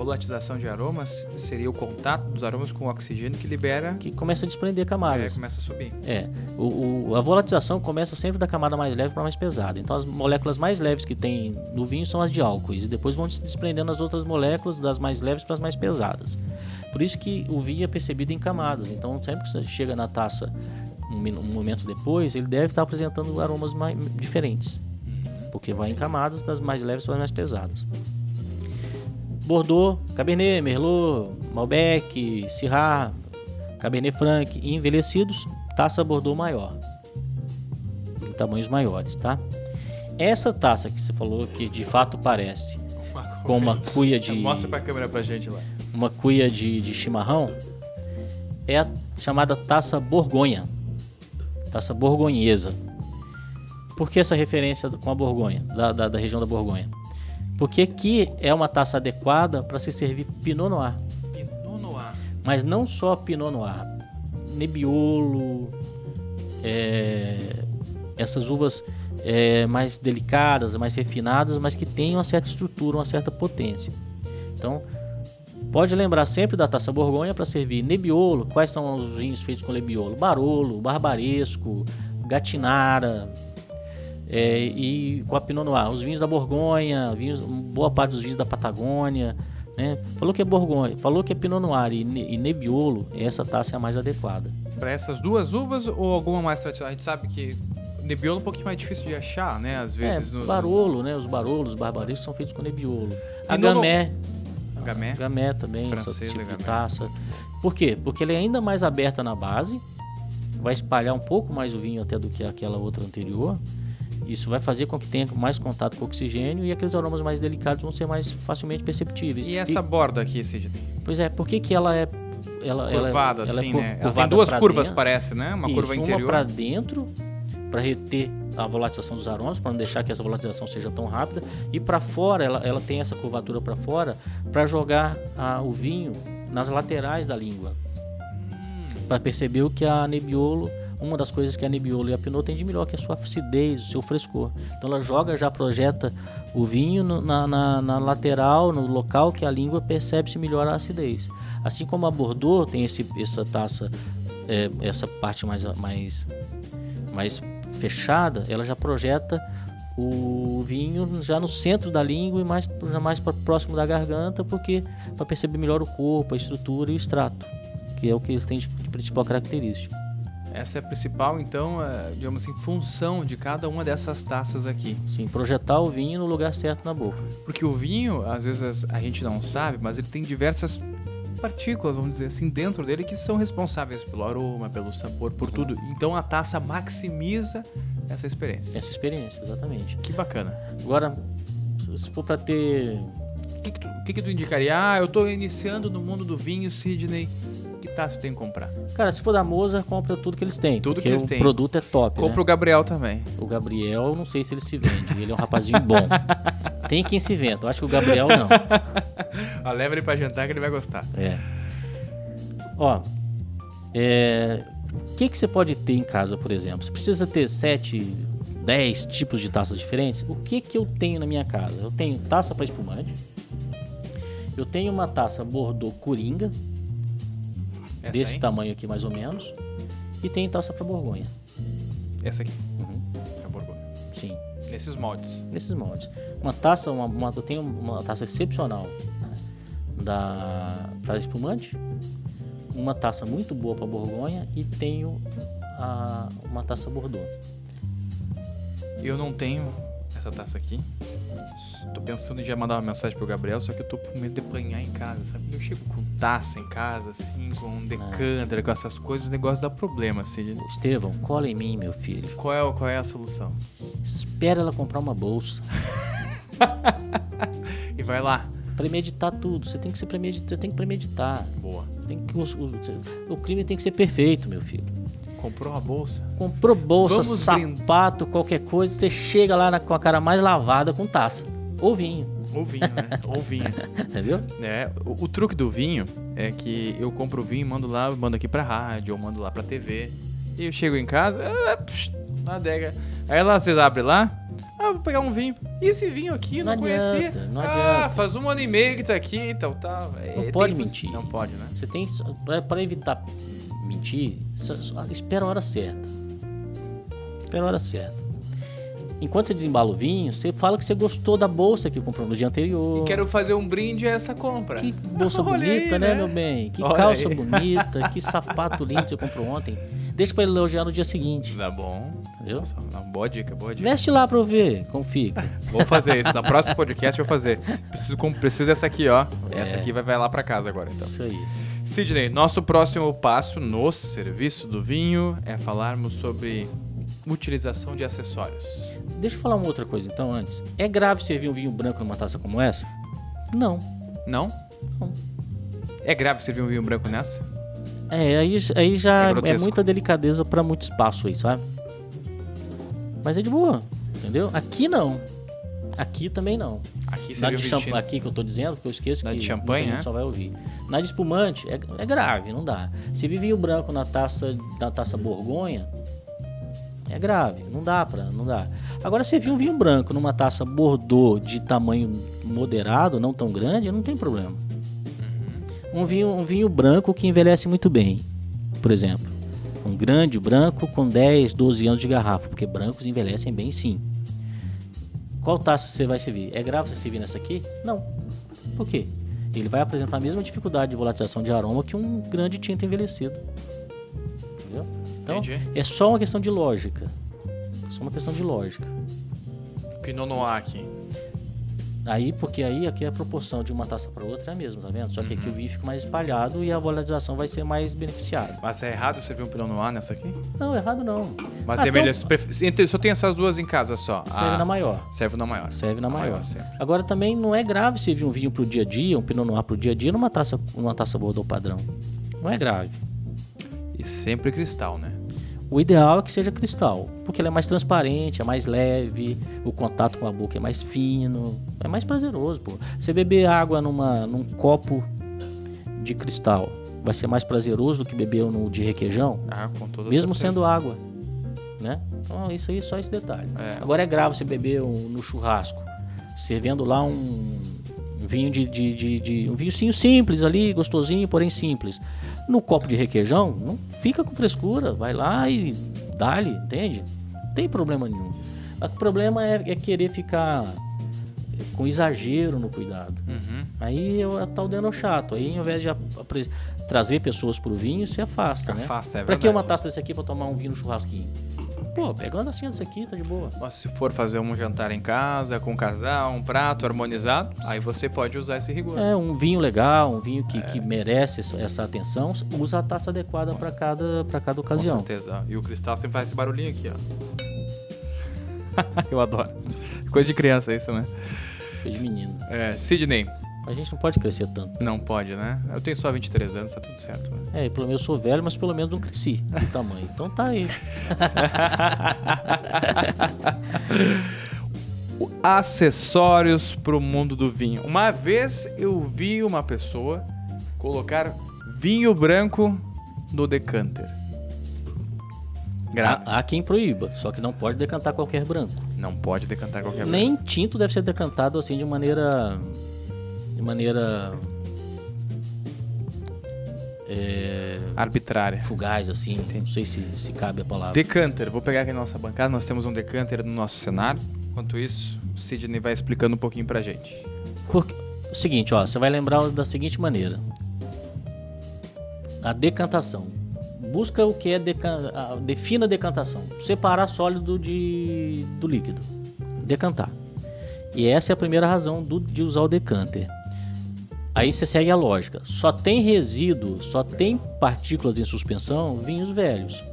volatilização de aromas seria o contato dos aromas com o oxigênio que libera. Que começa a desprender camadas. É, começa a subir. É. O, o, a volatilização começa sempre da camada mais leve para mais pesada. Então as moléculas mais leves que tem no vinho são as de álcoois. E depois vão se desprendendo as outras moléculas das mais leves para as mais pesadas. Por isso que o vinho é percebido em camadas. Então sempre que você chega na taça um, um momento depois, ele deve estar apresentando aromas mais, diferentes. Uhum. Porque vai em camadas das mais leves para as mais pesadas. Bordeaux, Cabernet, Merlot, Malbec, Syrah, Cabernet Franc envelhecidos, taça Bordeaux maior. Em tamanhos maiores, tá? Essa taça que você falou que de fato parece uma <laughs> com uma cuia de. Mostra pra câmera pra gente lá. Uma cuia de, de chimarrão é a chamada taça Borgonha. Taça borgonhesa. Por que essa referência com a Borgonha, da, da, da região da Borgonha? Porque aqui é uma taça adequada para se servir Pinot Noir. Pinot Noir. Mas não só Pinot Noir. Nebbiolo, é, essas uvas é, mais delicadas, mais refinadas, mas que têm uma certa estrutura, uma certa potência. Então, pode lembrar sempre da taça Borgonha para servir Nebbiolo. Quais são os vinhos feitos com Nebbiolo? Barolo, Barbaresco, Gatinara, é, e com a Pinot Noir. Os vinhos da Borgonha, vinhos, boa parte dos vinhos da Patagônia. Né? Falou que é Borgonha, falou que é Pinot Noir e, e Nebbiolo, essa taça é a mais adequada. Para essas duas uvas ou alguma mais tradicional? A gente sabe que Nebbiolo é um pouquinho mais difícil de achar, né? Às vezes. É, nos... Barolo, né? Os barolos, os barbarescos são feitos com Nebbiolo. A Gamé. Gamé. Gamé também, Francês, essa tipo de taça. Por quê? Porque ele é ainda mais aberta na base, vai espalhar um pouco mais o vinho até do que aquela outra anterior. Isso vai fazer com que tenha mais contato com o oxigênio e aqueles aromas mais delicados vão ser mais facilmente perceptíveis. E essa e, borda aqui, Sidney? Pois é, por que, que ela é ela, curvada, ela, assim, ela é né? Ela tem duas curvas, dentro. parece, né? Uma Isso, curva interior. Uma para dentro, para reter a volatilização dos aromas, para não deixar que essa volatilização seja tão rápida. E para fora, ela, ela tem essa curvatura para fora, para jogar a, o vinho nas laterais da língua. Hum. Para perceber o que a Nebbiolo uma das coisas que a Nebbiolo e a Pinot tem de melhor, que é a sua acidez, o seu frescor. Então ela joga, já projeta o vinho no, na, na, na, lateral, no local que a língua percebe-se melhor a acidez. Assim como a Bordeaux tem esse, essa taça, é, essa parte mais, mais, mais fechada, ela já projeta o vinho já no centro da língua e mais, mais próximo da garganta, porque para perceber melhor o corpo, a estrutura e o extrato, que é o que ele tem de, de principal característica. Essa é a principal, então, é, digamos assim, função de cada uma dessas taças aqui. Sim, projetar o vinho no lugar certo na boca. Porque o vinho, às vezes a gente não sabe, mas ele tem diversas partículas, vamos dizer assim, dentro dele que são responsáveis pelo aroma, pelo sabor, por tudo. Então a taça maximiza essa experiência. Essa experiência, exatamente. Que bacana. Agora, se for para ter. O que, que, tu, que, que tu indicaria? Ah, eu estou iniciando no mundo do vinho, Sidney taça tem que comprar? Cara, se for da Moza, compra tudo que eles têm. Tudo que eles têm. O produto é top. Compra né? o Gabriel também. O Gabriel, não sei se ele se vende. Ele é um rapazinho bom. <laughs> tem quem se venda. Eu acho que o Gabriel não. <laughs> ah, leva ele pra jantar que ele vai gostar. É. Ó, é... o que, que você pode ter em casa, por exemplo? Você precisa ter sete, dez tipos de taças diferentes? O que, que eu tenho na minha casa? Eu tenho taça para espumante. Eu tenho uma taça Bordeaux Coringa, essa desse aí? tamanho aqui mais ou menos. E tem taça para Borgonha. Essa aqui? Uhum. É a Borgonha. Sim. Nesses moldes? Nesses moldes. Uma taça, uma, uma eu tenho uma taça excepcional né? da para espumante, uma taça muito boa para Borgonha e tenho a, uma taça Bordeaux. Eu não tenho essa taça aqui. Tô pensando em já mandar uma mensagem pro Gabriel, só que eu tô com medo de apanhar em casa, sabe? Eu chego com taça em casa, assim, com um decanter, com essas coisas, o negócio dá problema, assim. Estevão, cola em mim, meu filho. Qual é, qual é a solução? Espera ela comprar uma bolsa. <laughs> e vai lá. Premeditar tudo. Você tem que ser premeditar, tem que premeditar. Boa. Tem que, o, o, o crime tem que ser perfeito, meu filho. Comprou uma bolsa? Comprou bolsa, Vamos sapato, qualquer coisa. Você chega lá na, com a cara mais lavada com taça. Ou vinho. Ou vinho, né? <laughs> Ou vinho. Entendeu? É, o, o, truque do vinho é que eu compro o vinho, mando lá, mando aqui pra rádio, ou mando lá pra TV. E eu chego em casa, ah, psh, na adega. Aí lá vocês abrem lá, ah, vou pegar um vinho. E esse vinho aqui, não, não adianta, conhecia. Não ah, adianta. faz um ano e meio que tá aqui e então, tal, tá. Não é, pode mentir. Não pode, né? Você tem. Pra, pra evitar mentir, espera a hora certa. Espera a hora certa. Enquanto você desembala o vinho, você fala que você gostou da bolsa que comprou no dia anterior. E quero fazer um brinde a essa compra. Que bolsa bonita, aí, né, né, meu bem? Que Olha calça aí. bonita, que sapato lindo você comprou ontem. Deixa pra ele elogiar no dia seguinte. Tá bom. Entendeu? Nossa, boa dica, boa dica. Veste lá pra eu ver como fica. Vou fazer isso. No próximo podcast eu vou fazer. Preciso, preciso dessa aqui, ó. É. Essa aqui vai, vai lá pra casa agora, então. Isso aí. Sidney, nosso próximo passo no serviço do vinho é falarmos sobre utilização de acessórios. Deixa eu falar uma outra coisa então antes. É grave servir um vinho branco numa taça como essa? Não. Não? Não. É grave servir um vinho branco nessa? É, aí, aí já é, é muita delicadeza para muito espaço aí, sabe? Mas é de boa, entendeu? Aqui não. Aqui também não. Aqui Na de champ... Aqui que eu tô dizendo, porque eu esqueço na que de champanhe, né? só vai ouvir. Na de espumante é, é grave, não dá. Se vir vinho branco na taça, na taça Borgonha, é grave, não dá para, não dá. Agora se vir um vinho branco numa taça Bordeaux de tamanho moderado, não tão grande, não tem problema. Uhum. Um vinho, um vinho branco que envelhece muito bem, por exemplo. Um grande branco com 10, 12 anos de garrafa, porque brancos envelhecem bem sim. Qual taça você vai servir? É grave você servir nessa aqui? Não. Por quê? Ele vai apresentar a mesma dificuldade de volatilização de aroma que um grande tinto envelhecido. Entendeu? Então, Entendi. é só uma questão de lógica. É só uma questão de lógica. Pinot Noir aqui. Aí, porque aí aqui a proporção de uma taça para outra é a mesma, tá vendo? Só que uhum. aqui o vinho fica mais espalhado e a volatilização vai ser mais beneficiada. Mas é errado você ver um Pinot Noir nessa aqui? Não, errado não. Mas ah, é melhor. Então... Só tem essas duas em casa só. Serve ah, na maior. Serve na maior. Serve na, na maior. maior Agora também não é grave servir um vinho pro dia a dia, um Pinot Noir pro dia a dia numa taça, numa taça Bordeaux padrão. Não é grave. E sempre cristal, né? O ideal é que seja cristal, porque ele é mais transparente, é mais leve, o contato com a boca é mais fino, é mais prazeroso, pô. Você beber água numa, num copo de cristal vai ser mais prazeroso do que beber no de requeijão, ah, com toda mesmo certeza. sendo água, né? Então isso aí só esse detalhe. É. Agora é grave você beber um, no churrasco, servindo lá um, um vinho de, de, de, de um vinhozinho simples ali, gostosinho, porém simples. No copo de requeijão, não fica com frescura, vai lá e dá-lhe, entende? Não tem problema nenhum. O problema é, é querer ficar com exagero no cuidado. Uhum. Aí é o tal deno chato. Aí, ao invés de trazer pessoas pro vinho, se afasta, né? Afasta, é Pra que uma taça desse aqui pra tomar um vinho no churrasquinho? Pô, pega uma desse aqui, tá de boa. Mas se for fazer um jantar em casa, com um casal, um prato harmonizado, aí você pode usar esse rigor. É, um vinho legal, um vinho que, é. que merece essa atenção, usa a taça adequada para cada, pra cada ocasião. Com certeza. E o cristal sempre faz esse barulhinho aqui, ó. <laughs> Eu adoro. Coisa de criança isso, né? Coisa de menino. É, Sidney, a gente não pode crescer tanto. Não pode, né? Eu tenho só 23 anos, tá tudo certo. Né? É, pelo menos eu sou velho, mas pelo menos não cresci de tamanho. Então tá aí. <laughs> Acessórios pro mundo do vinho. Uma vez eu vi uma pessoa colocar vinho branco no decanter. Gra há, há, quem proíba, só que não pode decantar qualquer branco. Não pode decantar qualquer Nem branco. Nem tinto deve ser decantado assim de maneira de maneira é, arbitrária, fugaz assim. Entendi. Não sei se, se cabe a palavra. Decanter. Vou pegar aqui na nossa bancada. Nós temos um decanter no nosso cenário. Enquanto isso, o Sidney vai explicando um pouquinho pra gente. Porque, o seguinte, ó, você vai lembrar da seguinte maneira: a decantação. Busca o que é decan... defina a decantação. Separar sólido de do líquido. Decantar. E essa é a primeira razão do, de usar o decanter. Aí você segue a lógica. Só tem resíduo, só tem partículas em suspensão vinhos velhos.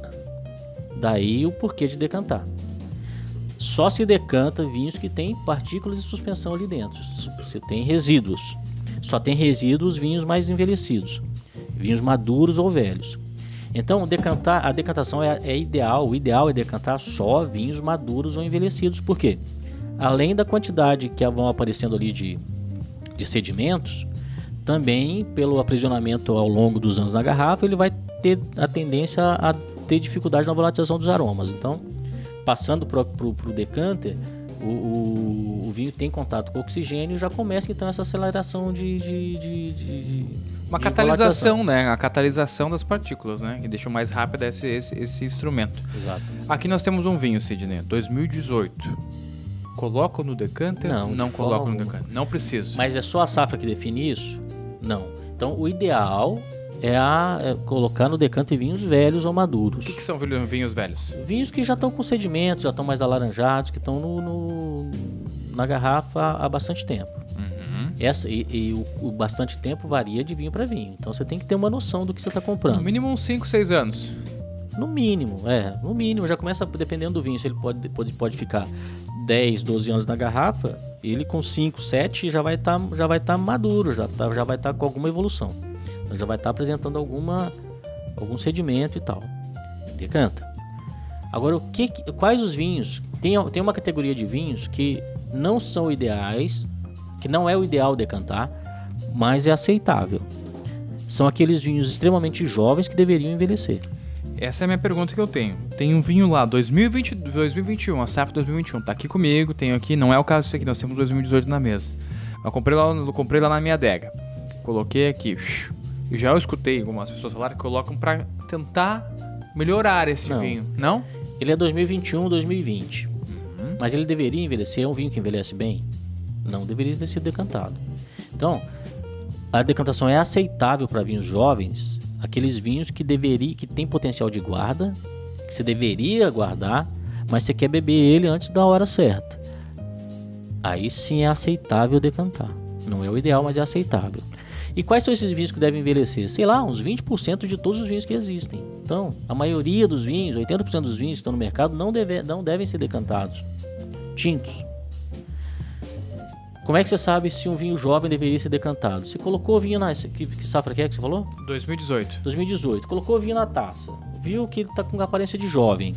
Daí o porquê de decantar. Só se decanta vinhos que têm partículas de suspensão ali dentro. Você tem resíduos. Só tem resíduos vinhos mais envelhecidos, vinhos maduros ou velhos. Então, decantar, a decantação é, é ideal. O ideal é decantar só vinhos maduros ou envelhecidos. Por quê? Além da quantidade que vão aparecendo ali de, de sedimentos, também pelo aprisionamento ao longo dos anos na garrafa, ele vai ter a tendência a ter dificuldade na volatilização dos aromas. Então, passando para o decanter, o, o, o, vinho tem contato com o oxigênio e já começa então essa aceleração de. de, de, de uma catalisação, né? A catalisação das partículas, né? Que deixa mais rápido esse, esse, esse instrumento. Exato. Aqui nós temos um vinho, Sidney, 2018 colocam no decanter? Não, não colocam no decanter. Não preciso. Mas é só a safra que define isso? Não. Então o ideal é, a, é colocar no decanter vinhos velhos ou maduros. O que, que são vinhos velhos? Vinhos que já estão com sedimentos, já estão mais alaranjados, que estão no, no, na garrafa há bastante tempo. Uhum. Essa, e, e o, o, bastante tempo varia de vinho para vinho. Então você tem que ter uma noção do que você está comprando. No mínimo uns 5, 6 anos. No mínimo, é. No mínimo, já começa dependendo do vinho, se ele pode, pode, pode ficar 10, 12 anos na garrafa, ele com 5, 7 já vai estar tá, já vai tá maduro, já, tá, já vai estar tá com alguma evolução. Então, já vai estar tá apresentando alguma algum sedimento e tal. Decanta. Agora, o que, quais os vinhos? Tem, tem uma categoria de vinhos que não são ideais, que não é o ideal decantar, mas é aceitável. São aqueles vinhos extremamente jovens que deveriam envelhecer. Essa é a minha pergunta que eu tenho. Tem um vinho lá, 2020, 2021, a SAF 2021, tá aqui comigo, tenho aqui, não é o caso disso aqui, nós temos 2018 na mesa. Eu comprei lá, eu comprei lá na minha adega. Coloquei aqui, e já eu escutei algumas pessoas falarem que colocam para tentar melhorar esse Não. vinho, não? Ele é 2021, 2020. Mas ele deveria envelhecer? É um vinho que envelhece bem? Não deveria ter sido decantado. Então, a decantação é aceitável para vinhos jovens, aqueles vinhos que deveria, que tem potencial de guarda, que você deveria guardar, mas você quer beber ele antes da hora certa. Aí sim é aceitável decantar. Não é o ideal, mas é aceitável. E quais são esses vinhos que devem envelhecer? Sei lá, uns 20% de todos os vinhos que existem. Então, a maioria dos vinhos, 80% dos vinhos que estão no mercado, não, deve, não devem ser decantados. Tintos. Como é que você sabe se um vinho jovem deveria ser decantado? Você colocou o vinho na. Que, que safra que é que você falou? 2018. 2018. Colocou o vinho na taça. Viu que ele tá com aparência de jovem.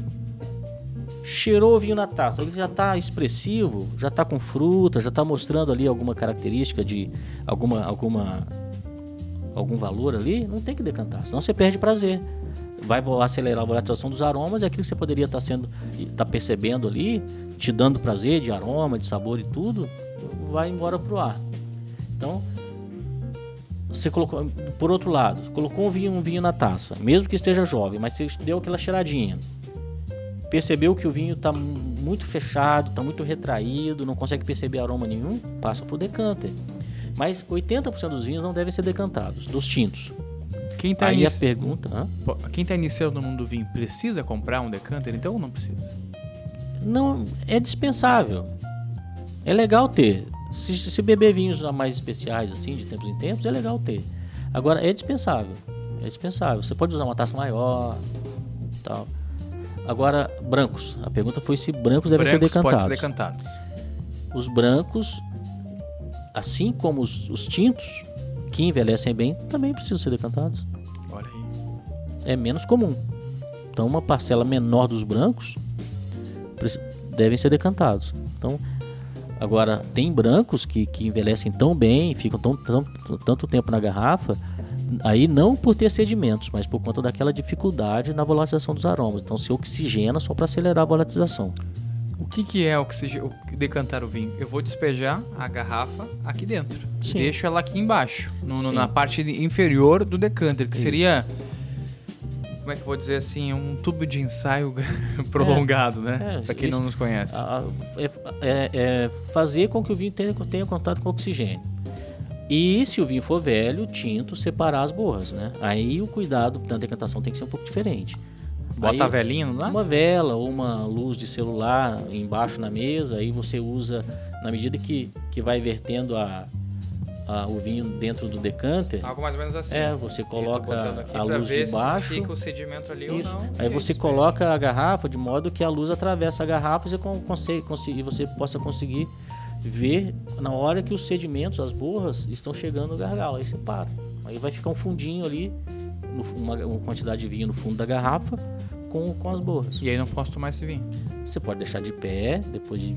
Cheirou o vinho na taça. Ele já tá expressivo, já tá com fruta, já tá mostrando ali alguma característica de alguma alguma algum valor ali, não tem que decantar, senão você perde prazer. Vai acelerar a volatilização dos aromas e aquilo que você poderia estar sendo tá percebendo ali, te dando prazer de aroma, de sabor e tudo, vai embora pro ar. Então, você colocou, por outro lado, colocou um vinho, um vinho na taça, mesmo que esteja jovem, mas você deu aquela cheiradinha. Percebeu que o vinho está muito fechado, está muito retraído, não consegue perceber aroma nenhum, passa pro decanter. Mas 80% dos vinhos não devem ser decantados, dos tintos. Quem tá, Aí a inici... pergunta, hã? Quem tá iniciando no mundo do vinho precisa comprar um decanter, então ou não precisa? não é dispensável. É legal ter. Se, se beber vinhos mais especiais assim, de tempos em tempos, é legal ter. Agora é dispensável. É dispensável. Você pode usar uma taça maior, tal. Agora brancos. A pergunta foi se brancos devem Brancos ser podem decantados. ser decantados. Os brancos, assim como os, os tintos, que envelhecem bem, também precisam ser decantados. Olha aí. é menos comum. Então, uma parcela menor dos brancos devem ser decantados. Então, agora, tem brancos que, que envelhecem tão bem, ficam tão, tão- tanto tempo na garrafa, aí não por ter sedimentos, mas por conta daquela dificuldade na volatilização dos aromas. Então, se oxigena só para acelerar a volatilização. O que, que é oxige... o decantar o vinho? Eu vou despejar a garrafa aqui dentro. Sim. deixo ela aqui embaixo, no- no- na parte inferior do decanter, que Isso. seria. Como é que eu vou dizer assim? Um tubo de ensaio <laughs> prolongado, né? É, pra quem isso- não nos conhece. A- é, é- é fazer com que o vinho tenha, tenha contato com oxigênio. E se o vinho for velho, tinto, separar as borras, né? Aí o cuidado na decantação tem que ser um pouco diferente. Bota Aí, a velhinha, não dá? Uma vela ou uma luz de celular embaixo na mesa, aí você usa, na medida que, que vai vertendo a, a- o vinho dentro do decanter, Algo mais ou menos assim. é, você coloca a luz ver de baixo. fica o sedimento ali Isso. ou não. Aí e você coloca a garrafa de modo que a luz atravessa a garrafa e você, con- consegue, consi- e você possa conseguir ver na hora que os sedimentos, as borras, estão chegando no gargalo. Aí você para. Aí vai ficar um fundinho ali, uma, uma quantidade de vinho no fundo da garrafa com, com as borras. E aí não posso tomar esse vinho. Você pode deixar de pé, depois de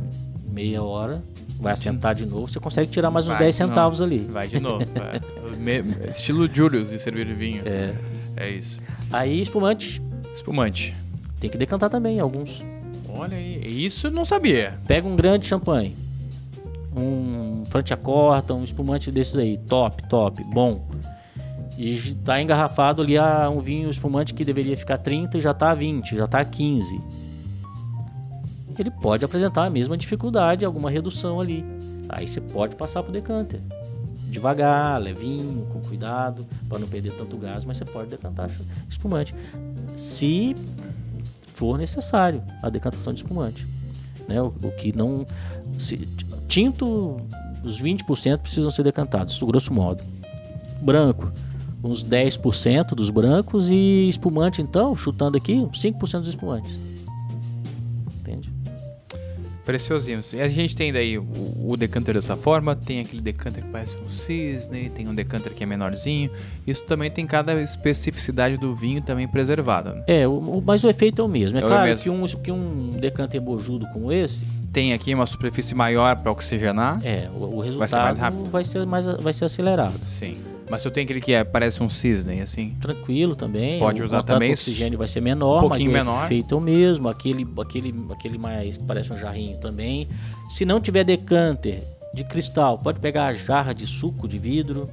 meia hora, vai assentar de novo, você consegue tirar mais uns Vai 10 de novo. centavos ali. Vai de novo. <laughs> Me- Estilo Julius de servir vinho. É. É isso. Aí espumante, Espumante. tem que decantar também alguns. Olha aí. Isso eu não sabia. Pega um grande champanhe. Um Franciacorta, um espumante desses aí. Top, top, bom. E tá engarrafado ali a um vinho espumante que deveria ficar 30 e já tá a 20, já tá a 15. Ele pode apresentar a mesma dificuldade, alguma redução ali. Aí você pode passar pro decanter. Devagar, levinho, com cuidado, para não perder tanto gás, mas você pode decantar espumante. Se for necessário a decantação de espumante. Né? O, o que não. Se, tinto, os 20% precisam ser decantados, grosso modo. Branco, uns 10% dos brancos e espumante, então, chutando aqui, uns 5% dos espumantes. Preciosinho. E a gente tem daí o, o decanter dessa forma, tem aquele decanter que parece um cisne, tem um decanter que é menorzinho. Isso também tem cada especificidade do vinho também preservada. né? É, o, mas o efeito é o mesmo. É, É claro mesmo. Que, um, que um decanter bojudo como esse, Tem aqui uma superfície maior para oxigenar. é, o, o resultado Vai ser mais rápido. vai ser mais vai ser acelerado. Sim. Mas se eu tenho aquele que é, parece um cisne, assim. tranquilo também. Pode o usar também com oxigênio vai ser menor, um mas pouquinho o menor. efeito é o mesmo. Aquele, aquele, aquele mais que parece um jarrinho também. Se não tiver decanter de cristal, pode pegar a jarra de suco de vidro,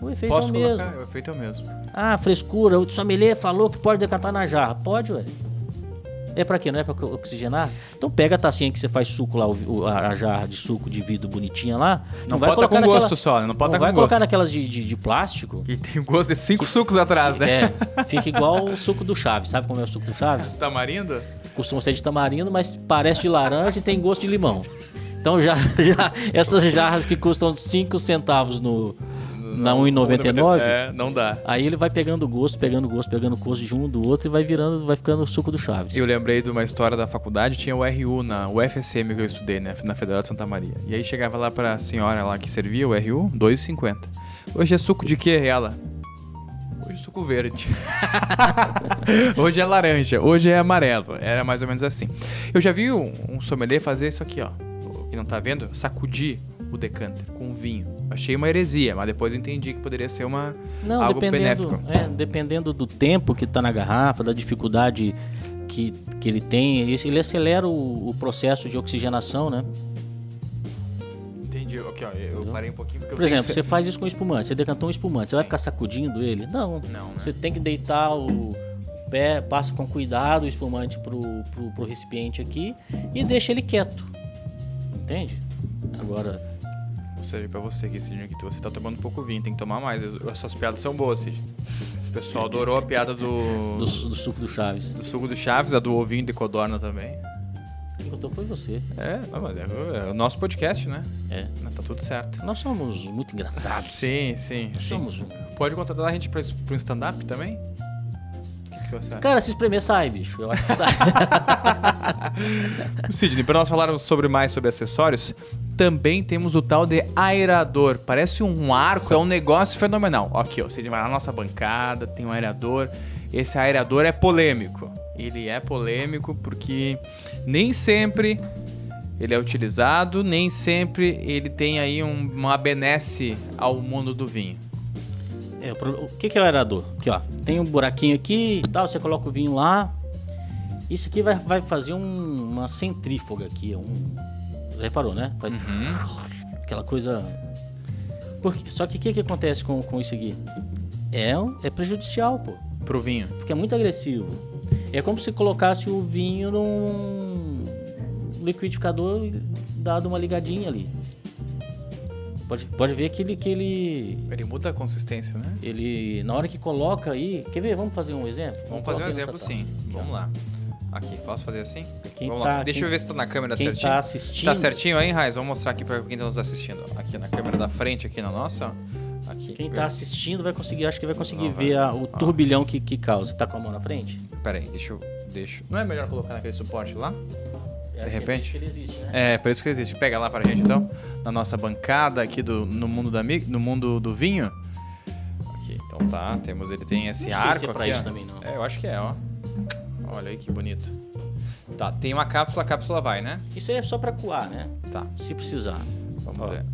O efeito Posso é o mesmo. Colocar? O efeito é o mesmo. Ah, frescura. O sommelier falou que pode decantar na jarra. Pode, ué. É para quê? Não é para oxigenar? Então pega a tacinha que você faz suco lá, a jarra de suco de vidro bonitinha lá. Não, não vai colocar com naquela, gosto só, não pode não vai com colocar gosto. naquelas de, de, de, plástico. Que tem o gosto de cinco que, sucos atrás, né? É, fica igual o suco do Chaves. Sabe como é o suco do Chaves? <laughs> Tamarindo? Costuma ser de tamarindo, mas parece de laranja e tem gosto de limão. Então já, <laughs> já essas jarras que custam 5 centavos no, na 1,99. É, não dá. Aí ele vai pegando gosto, pegando gosto, pegando gosto de um do outro e vai virando, vai ficando o suco do Chaves. Eu lembrei de uma história da faculdade, tinha o RU na UFSM que eu estudei, né, na Federal de Santa Maria. E aí chegava lá pra senhora lá que servia o RU, 2,50. Hoje é suco de quê, ela? Hoje é suco verde. <laughs> hoje é laranja, hoje é amarelo. Era mais ou menos assim. Eu já vi um, um sommelier fazer isso aqui, ó. Que não tá vendo? Sacudir o decanter com vinho. Achei uma heresia, mas depois entendi que poderia ser uma Não, algo dependendo, benéfico. É, dependendo do tempo que está na garrafa, da dificuldade que, que ele tem, ele acelera o, o processo de oxigenação, né? Entendi. Ok, ó, eu parei um pouquinho porque Por exemplo, você faz isso com espumante, você decantou um espumante, você vai ficar sacudindo ele? Não. Não. Né? Você tem que deitar o pé, passa com cuidado o espumante pro, pro, pro recipiente aqui e deixa ele quieto. Entende? Agora, seja pra você aqui, Sidney, que você tá tomando pouco vinho, tem que tomar mais. As suas piadas são boas, Sidney. O pessoal adorou a piada do... do... do. suco do Chaves. Do suco do Chaves, a do ovinho de codorna também. Quem contou foi você. É, não, mas é, é, o nosso podcast, né? É. Tá tudo certo. Nós somos muito engraçados. Sim, sim. Nós sim. somos um. Pode contratar a gente pra, pro stand-up também? Cara, se espremer sai, bicho. Eu acho que sai. <laughs> Sidney, para nós falarmos sobre mais sobre acessórios, também temos o tal de aerador. Parece um arco, Sim. é um negócio fenomenal. Aqui, ó, você vai na nossa bancada, tem um aerador. Esse aerador é polêmico. Ele é polêmico porque nem sempre ele é utilizado, nem sempre ele tem aí um, uma benesse ao mundo do vinho. É, o que, que é o aerador? Aqui, ó. Tem um buraquinho aqui e tal, você coloca o vinho lá. Isso aqui vai, vai fazer um, uma centrífuga aqui. Um, reparou, né? Vai, uhum. Aquela coisa. Porque, só que o que, que acontece com, com isso aqui? É, é prejudicial, pô. Pro vinho. Porque é muito agressivo. É como se colocasse o vinho num liquidificador e dado uma ligadinha ali. Pode, pode ver que ele, que ele. Ele muda a consistência, né? Ele. Na hora que coloca aí. Quer ver? Vamos fazer um exemplo? Vamos, Vamos fazer um exemplo sim. Aqui, Vamos lá. Aqui, posso fazer assim? Quem Vamos tá, lá. Deixa quem, eu ver se tá na câmera quem certinho. Tá assistindo. Tá certinho aí, Raiz? Vamos mostrar aqui para quem tá nos assistindo. Aqui na câmera da frente, aqui na nossa, ó. Aqui. Quem tá assistindo vai conseguir, acho que vai conseguir Não, ver vai. A, o turbilhão que, que causa. Tá com a mão na frente? Pera aí, deixa eu. Deixa. Não é melhor colocar naquele suporte lá? É, de repente. É, existe, né? é, por isso que ele existe. Pega lá pra gente então, na nossa bancada aqui do, no, mundo da, no mundo do vinho. Aqui, então tá, temos, ele tem esse não arco se é aqui. Isso também, não. É, eu acho que é, ó. Olha aí que bonito. Tá, tem uma cápsula, a cápsula vai, né? Isso aí é só pra coar, né? Tá. Se precisar. Vamos ó. ver.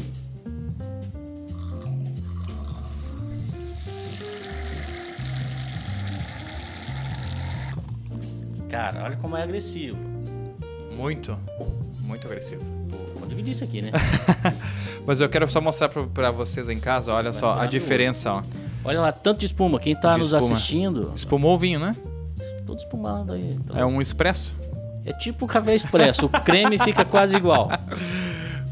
Cara, olha como é agressivo. Muito, muito agressivo. Pô, vou dividir isso aqui, né? <laughs> Mas eu quero só mostrar para vocês em casa, olha só a diferença, ó. Olha lá, tanto de espuma. Quem tá de nos espuma. assistindo. Espumou o vinho, né? Todo espumado aí. Então. É um expresso? É tipo café expresso. o creme fica quase igual. <laughs>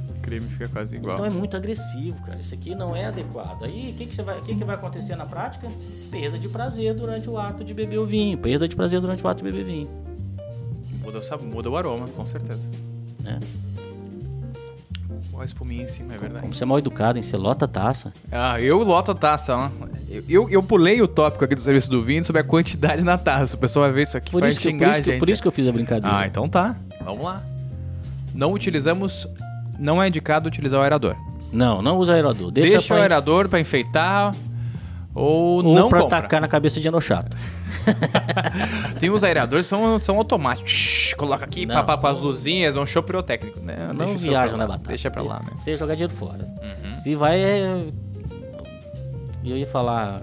O creme fica quase igual. Então é muito agressivo, cara. Isso aqui não é adequado. Aí o que, que, vai, que, que vai acontecer na prática? Perda de prazer durante o ato de beber o vinho. Perda de prazer durante o ato de beber vinho. Muda o, muda o aroma, com certeza. É. A espuminha em cima, é verdade. Como você é mal educado, hein? Você lota a taça. Ah, eu loto a taça, ó. Eu, eu, eu, pulei o tópico aqui do serviço do vinho sobre a quantidade na taça. O pessoal vai ver isso aqui por vai isso xingar que, por isso a gente. por isso que eu fiz a brincadeira. Ah, então tá. Vamos lá. Não utilizamos... Não é indicado utilizar o aerador. Não, não usa aerador. Deixa, Deixa o aerador para enfeitar ou, ou não pra compra. tacar na cabeça de enochato. <laughs> Tem os aeradores são são automáticos. Shhh, coloca aqui para as luzinhas, é um show pirotécnico, né? Não Deixa viaja na batata. Deixa para lá, né? Você jogar dinheiro fora. Uhum. Se vai é... eu ia falar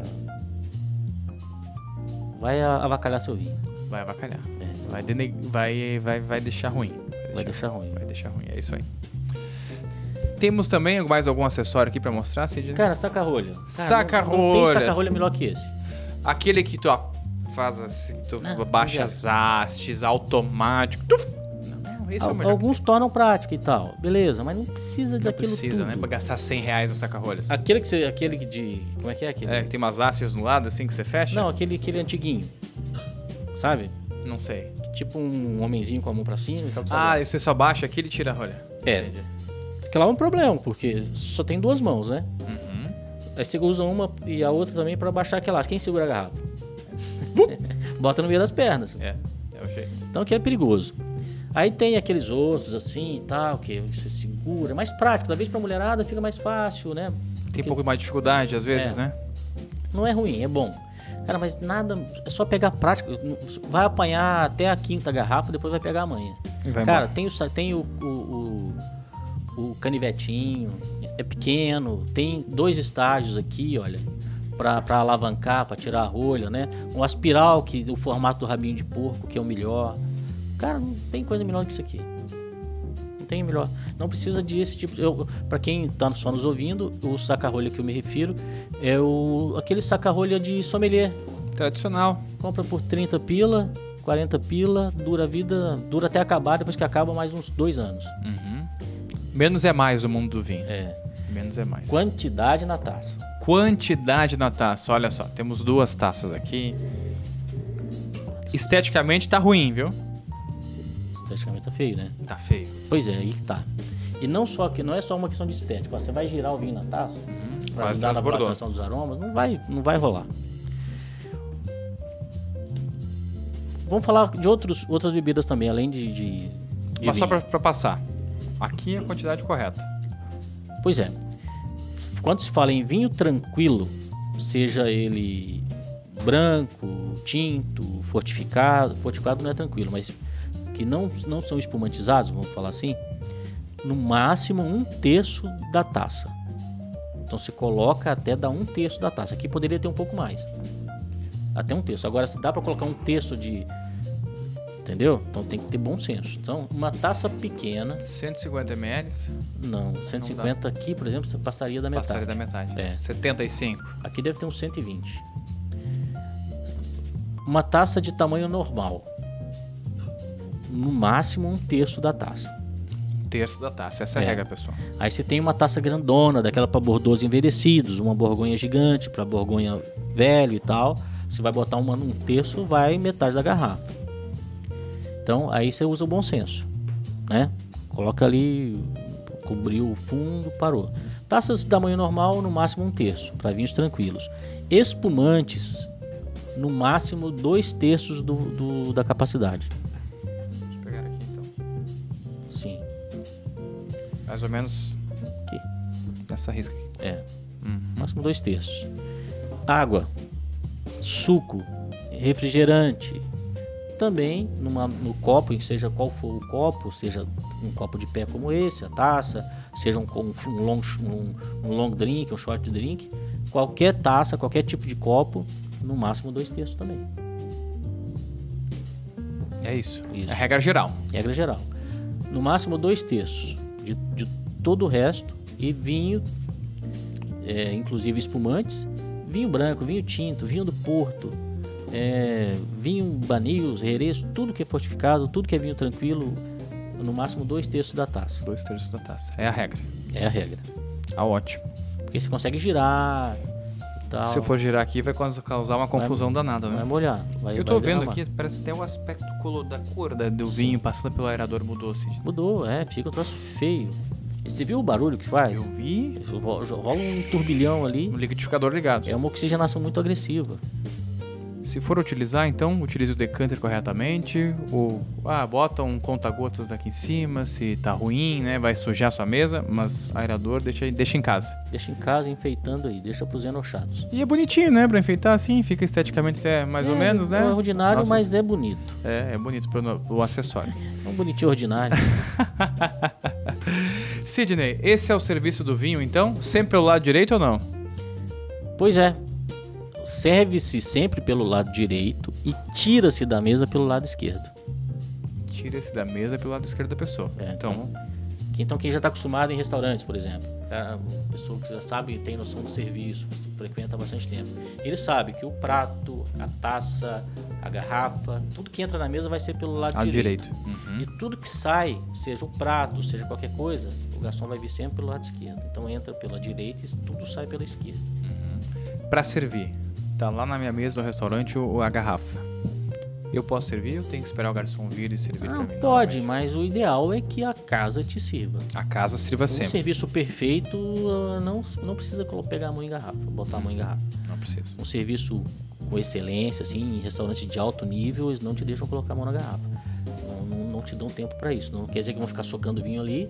vai avacalhar seu vinho. Vai avacalhar. É. Vai, vai, vai, vai deixar ruim. Vai deixar, vai deixar ruim. Vai deixar ruim, é isso aí. Temos também mais algum acessório aqui para mostrar, Cid? Cara, saca-rolha. Saca-rolha. Não, não tem saca-rolha melhor que esse. Aquele que tu ó, faz assim, tu não, baixa as hastes, automático. Tuf, esse Al, é o melhor. Alguns tornam prático e tal. Beleza, mas não precisa não daquilo precisa, tudo. né? Pra gastar 100 reais no saca-rolhas. Aquele que você... Aquele de... Como é que é aquele? É, que tem umas hastes no lado, assim, que você fecha? Não, aquele, aquele antiguinho. Sabe? Não sei. Tipo um homenzinho com a mão pra cima e tal. Ah, e você só baixa aqui e tira a rolha. É. Entendi. Que lá é um problema, porque só tem duas mãos, né? Uhum. Aí você usa uma e a outra também pra baixar aquela. Quem segura a garrafa? <laughs> Bota no meio das pernas. É, é o jeito. Então aqui é perigoso. Aí tem aqueles outros assim e tal, que você segura, mais prático, talvez pra mulherada fica mais fácil, né? Tem um pouco mais de dificuldade às vezes, é. né? Não é ruim, é bom. Cara, mas nada, é só pegar prático. Vai apanhar até a quinta garrafa, depois vai pegar a manha. Cara, tem, o, tem o, o, o, o canivetinho, é pequeno, tem dois estágios aqui, olha para alavancar, para tirar a rolha, né? Um aspiral, que o formato do rabinho de porco, que é o melhor. Cara, não tem coisa melhor que isso aqui. Não tem melhor. Não precisa desse tipo. Eu, para quem tá só nos ouvindo, o saca-rolha que eu me refiro é o aquele saca-rolha de sommelier. Tradicional. Compra por 30 pila, 40 pila, dura a vida, dura até acabar, depois que acaba mais uns dois anos. Uhum. Menos é mais o mundo do vinho. É. Menos é mais. Quantidade na taça. Quantidade na taça. Olha só, temos duas taças aqui. Esteticamente tá ruim, viu? Esteticamente tá feio, né? Tá feio. Pois é, aí que tá. E não só que não é só uma questão de estética. Você vai girar o vinho na taça uhum, para ajudar na produção dos aromas, não vai, não vai rolar. Vamos falar de outros, outras bebidas também, além de. de, de Mas só para passar. Aqui é a quantidade correta. Pois é. Quando se fala em vinho tranquilo, seja ele branco, tinto, fortificado, fortificado não é tranquilo, mas que não, não são espumantizados, vamos falar assim, no máximo um terço da taça. Então você coloca até dar um terço da taça. Aqui poderia ter um pouco mais. Até um terço. Agora, se dá para colocar um terço de Entendeu? Então tem que ter bom senso. Então, uma taça pequena. 150 ml? Não, 150 não aqui, por exemplo, você passaria da metade. Passaria da metade. É. 75. Aqui deve ter uns 120. Uma taça de tamanho normal. No máximo um terço da taça. Um terço da taça, essa é, é a regra, pessoal. Aí você tem uma taça grandona, daquela para bordeaux envelhecidos, uma borgonha gigante para borgonha velho e tal. Você vai botar uma num terço, vai metade da garrafa. Então aí você usa o bom senso, né? Coloca ali, cobriu o fundo, parou. Taças de tamanho normal, no máximo um terço, para vinhos tranquilos. Espumantes, no máximo dois terços do, do, da capacidade. Deixa eu pegar aqui então. Sim. Mais ou menos aqui. Nessa risca aqui. É. Uhum. Máximo dois terços. Água, suco, refrigerante, também numa, no copo, seja qual for o copo, seja um copo de pé como esse, a taça, seja um, um, long, um, um long drink, um short drink, qualquer taça, qualquer tipo de copo, no máximo dois terços também. É isso. isso. É regra geral. Regra geral. No máximo dois terços de, de todo o resto e vinho, é, inclusive espumantes, vinho branco, vinho tinto, vinho do Porto, é, vinho Banios, Jerez, tudo que é fortificado, tudo que é vinho tranquilo, no máximo dois terços da taça. Dois terços da taça. É a regra. É a regra. Ah, ótimo. Porque você consegue girar tal. Se eu for girar aqui, vai causar uma confusão vai, danada, né? Vai molhar. Vai, eu tô vendo aqui, parece até o aspecto color da cor da, do Sim. vinho passando pelo aerador mudou, assim. Mudou, é. Fica um troço feio. E você viu o barulho que faz? Eu vi. Rola um turbilhão ali. Um liquidificador ligado. É uma oxigenação muito agressiva. Se for utilizar, então, utilize o decanter corretamente. Ou, ah, bota um conta-gotas aqui em cima, se tá ruim, né? Vai sujar sua mesa, mas aerador deixa, deixa em casa. Deixa em casa, enfeitando aí, deixa pros enochados. E é bonitinho, né? Pra enfeitar assim, fica esteticamente até mais é, ou menos, né? É ordinário, Nossa. mas é bonito. É, é bonito pro, pro acessório. É um bonitinho ordinário. <laughs> Sidney, esse é o serviço do vinho, então? Sempre pelo lado direito ou não? Pois é, serve-se sempre pelo lado direito e tira-se da mesa pelo lado esquerdo. Tira-se da mesa pelo lado esquerdo da pessoa. É, então, então, Então quem já está acostumado em restaurantes, por exemplo, a pessoa que já sabe, tem noção do serviço, frequenta há bastante tempo, ele sabe que o prato, a taça, a garrafa, tudo que entra na mesa vai ser pelo lado direito. direito. Uhum. E tudo que sai, seja o prato, seja qualquer coisa, o garçom vai vir sempre pelo lado esquerdo. Então entra pela direita e tudo sai pela esquerda. Uhum. Para servir, tá lá na minha mesa no restaurante a garrafa eu posso servir ou tenho que esperar o garçom vir e servir Não, pra mim? Pode, mas o ideal é que a casa te sirva. A casa sirva um sempre. Um serviço perfeito ah, não, não precisa pegar a mão em garrafa, botar a mão em garrafa. Não precisa. Um serviço com excelência, assim, em restaurantes de alto nível, eles não te deixam colocar a mão na garrafa. Não, não, não te dão tempo para isso. Não quer dizer que vão ficar socando vinho ali,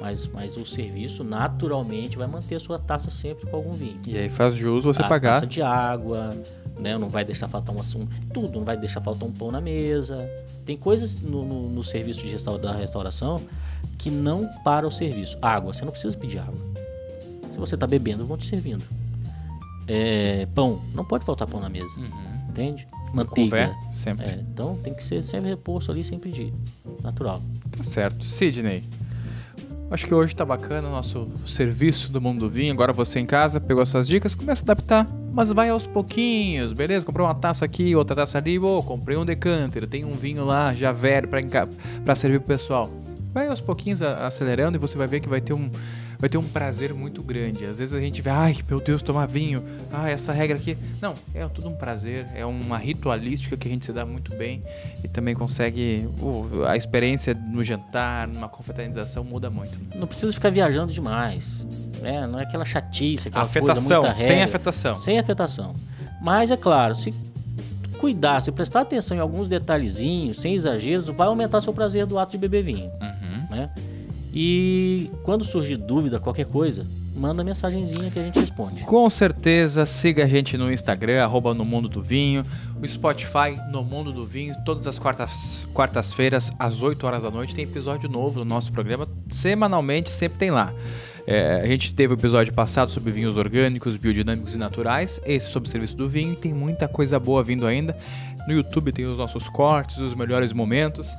mas, mas o serviço naturalmente vai manter a sua taça sempre com algum vinho. E aí faz jus você a pagar. Taça de água, né? Não vai deixar faltar um assunto, tudo, não vai deixar faltar um pão na mesa. Tem coisas no, no, no serviço de restaura, da restauração que não para o serviço. Água, você não precisa pedir água. Se você está bebendo, vão te servindo. É, pão, não pode faltar pão na mesa. Uhum. Entende? Manteiga. sempre. É, então tem que ser sempre reposto ali sem pedir. Natural. Tá certo. Sidney. Acho que hoje tá bacana o nosso serviço do mundo do vinho. Agora você em casa pegou essas dicas, começa a adaptar, mas vai aos pouquinhos, beleza? Comprou uma taça aqui, outra taça ali, oh, comprei um decanter, tem um vinho lá já velho para servir pro pessoal. Vai aos pouquinhos acelerando e você vai ver que vai ter um vai ter um prazer muito grande. Às vezes a gente vê, ai meu Deus, tomar vinho, ah, essa regra aqui. Não, é tudo um prazer, é uma ritualística que a gente se dá muito bem e também consegue. Uh, a experiência no jantar, numa confraternização muda muito. Não precisa ficar viajando demais. Né? Não é aquela chatice, aquela afetação, coisa sem afetação. Sem afetação. Mas é claro, se cuidar, se prestar atenção em alguns detalhezinhos, sem exageros, vai aumentar seu prazer do ato de beber vinho. Uhum. Né? E quando surgir dúvida, qualquer coisa, manda mensagenzinha que a gente responde. Com certeza, siga a gente no Instagram, arroba no Mundo do Vinho, o Spotify no Mundo do Vinho, todas as quartas, quartas-feiras, às 8 horas da noite, tem episódio novo do nosso programa, semanalmente, sempre tem lá. É, a gente teve o episódio passado sobre vinhos orgânicos, biodinâmicos e naturais, esse sobre serviço do vinho, e tem muita coisa boa vindo ainda. No YouTube tem os nossos cortes, os melhores momentos.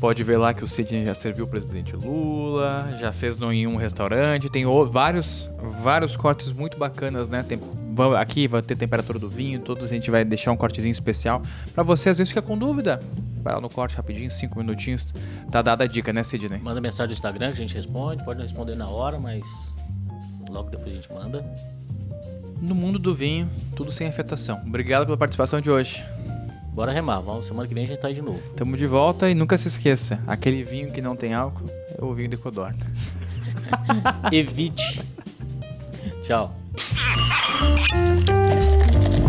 Pode ver lá que o Sidney já serviu o presidente Lula, já fez no, em um restaurante, tem o, vários, vários cortes muito bacanas, né? Tem, aqui vai ter temperatura do vinho, todos a gente vai deixar um cortezinho especial para você às vezes fica com dúvida. Vai lá no corte rapidinho, cinco minutinhos, tá dada a dica, né, Sidney? Manda mensagem no Instagram que a gente responde, pode não responder na hora, mas logo depois a gente manda. No mundo do vinho, tudo sem afetação. Obrigado pela participação de hoje. Bora remar, vamos, semana que vem a gente tá aí de novo. Tamo de volta e nunca se esqueça, aquele vinho que não tem álcool é o vinho de Codorna. <laughs> Evite. Tchau. <laughs>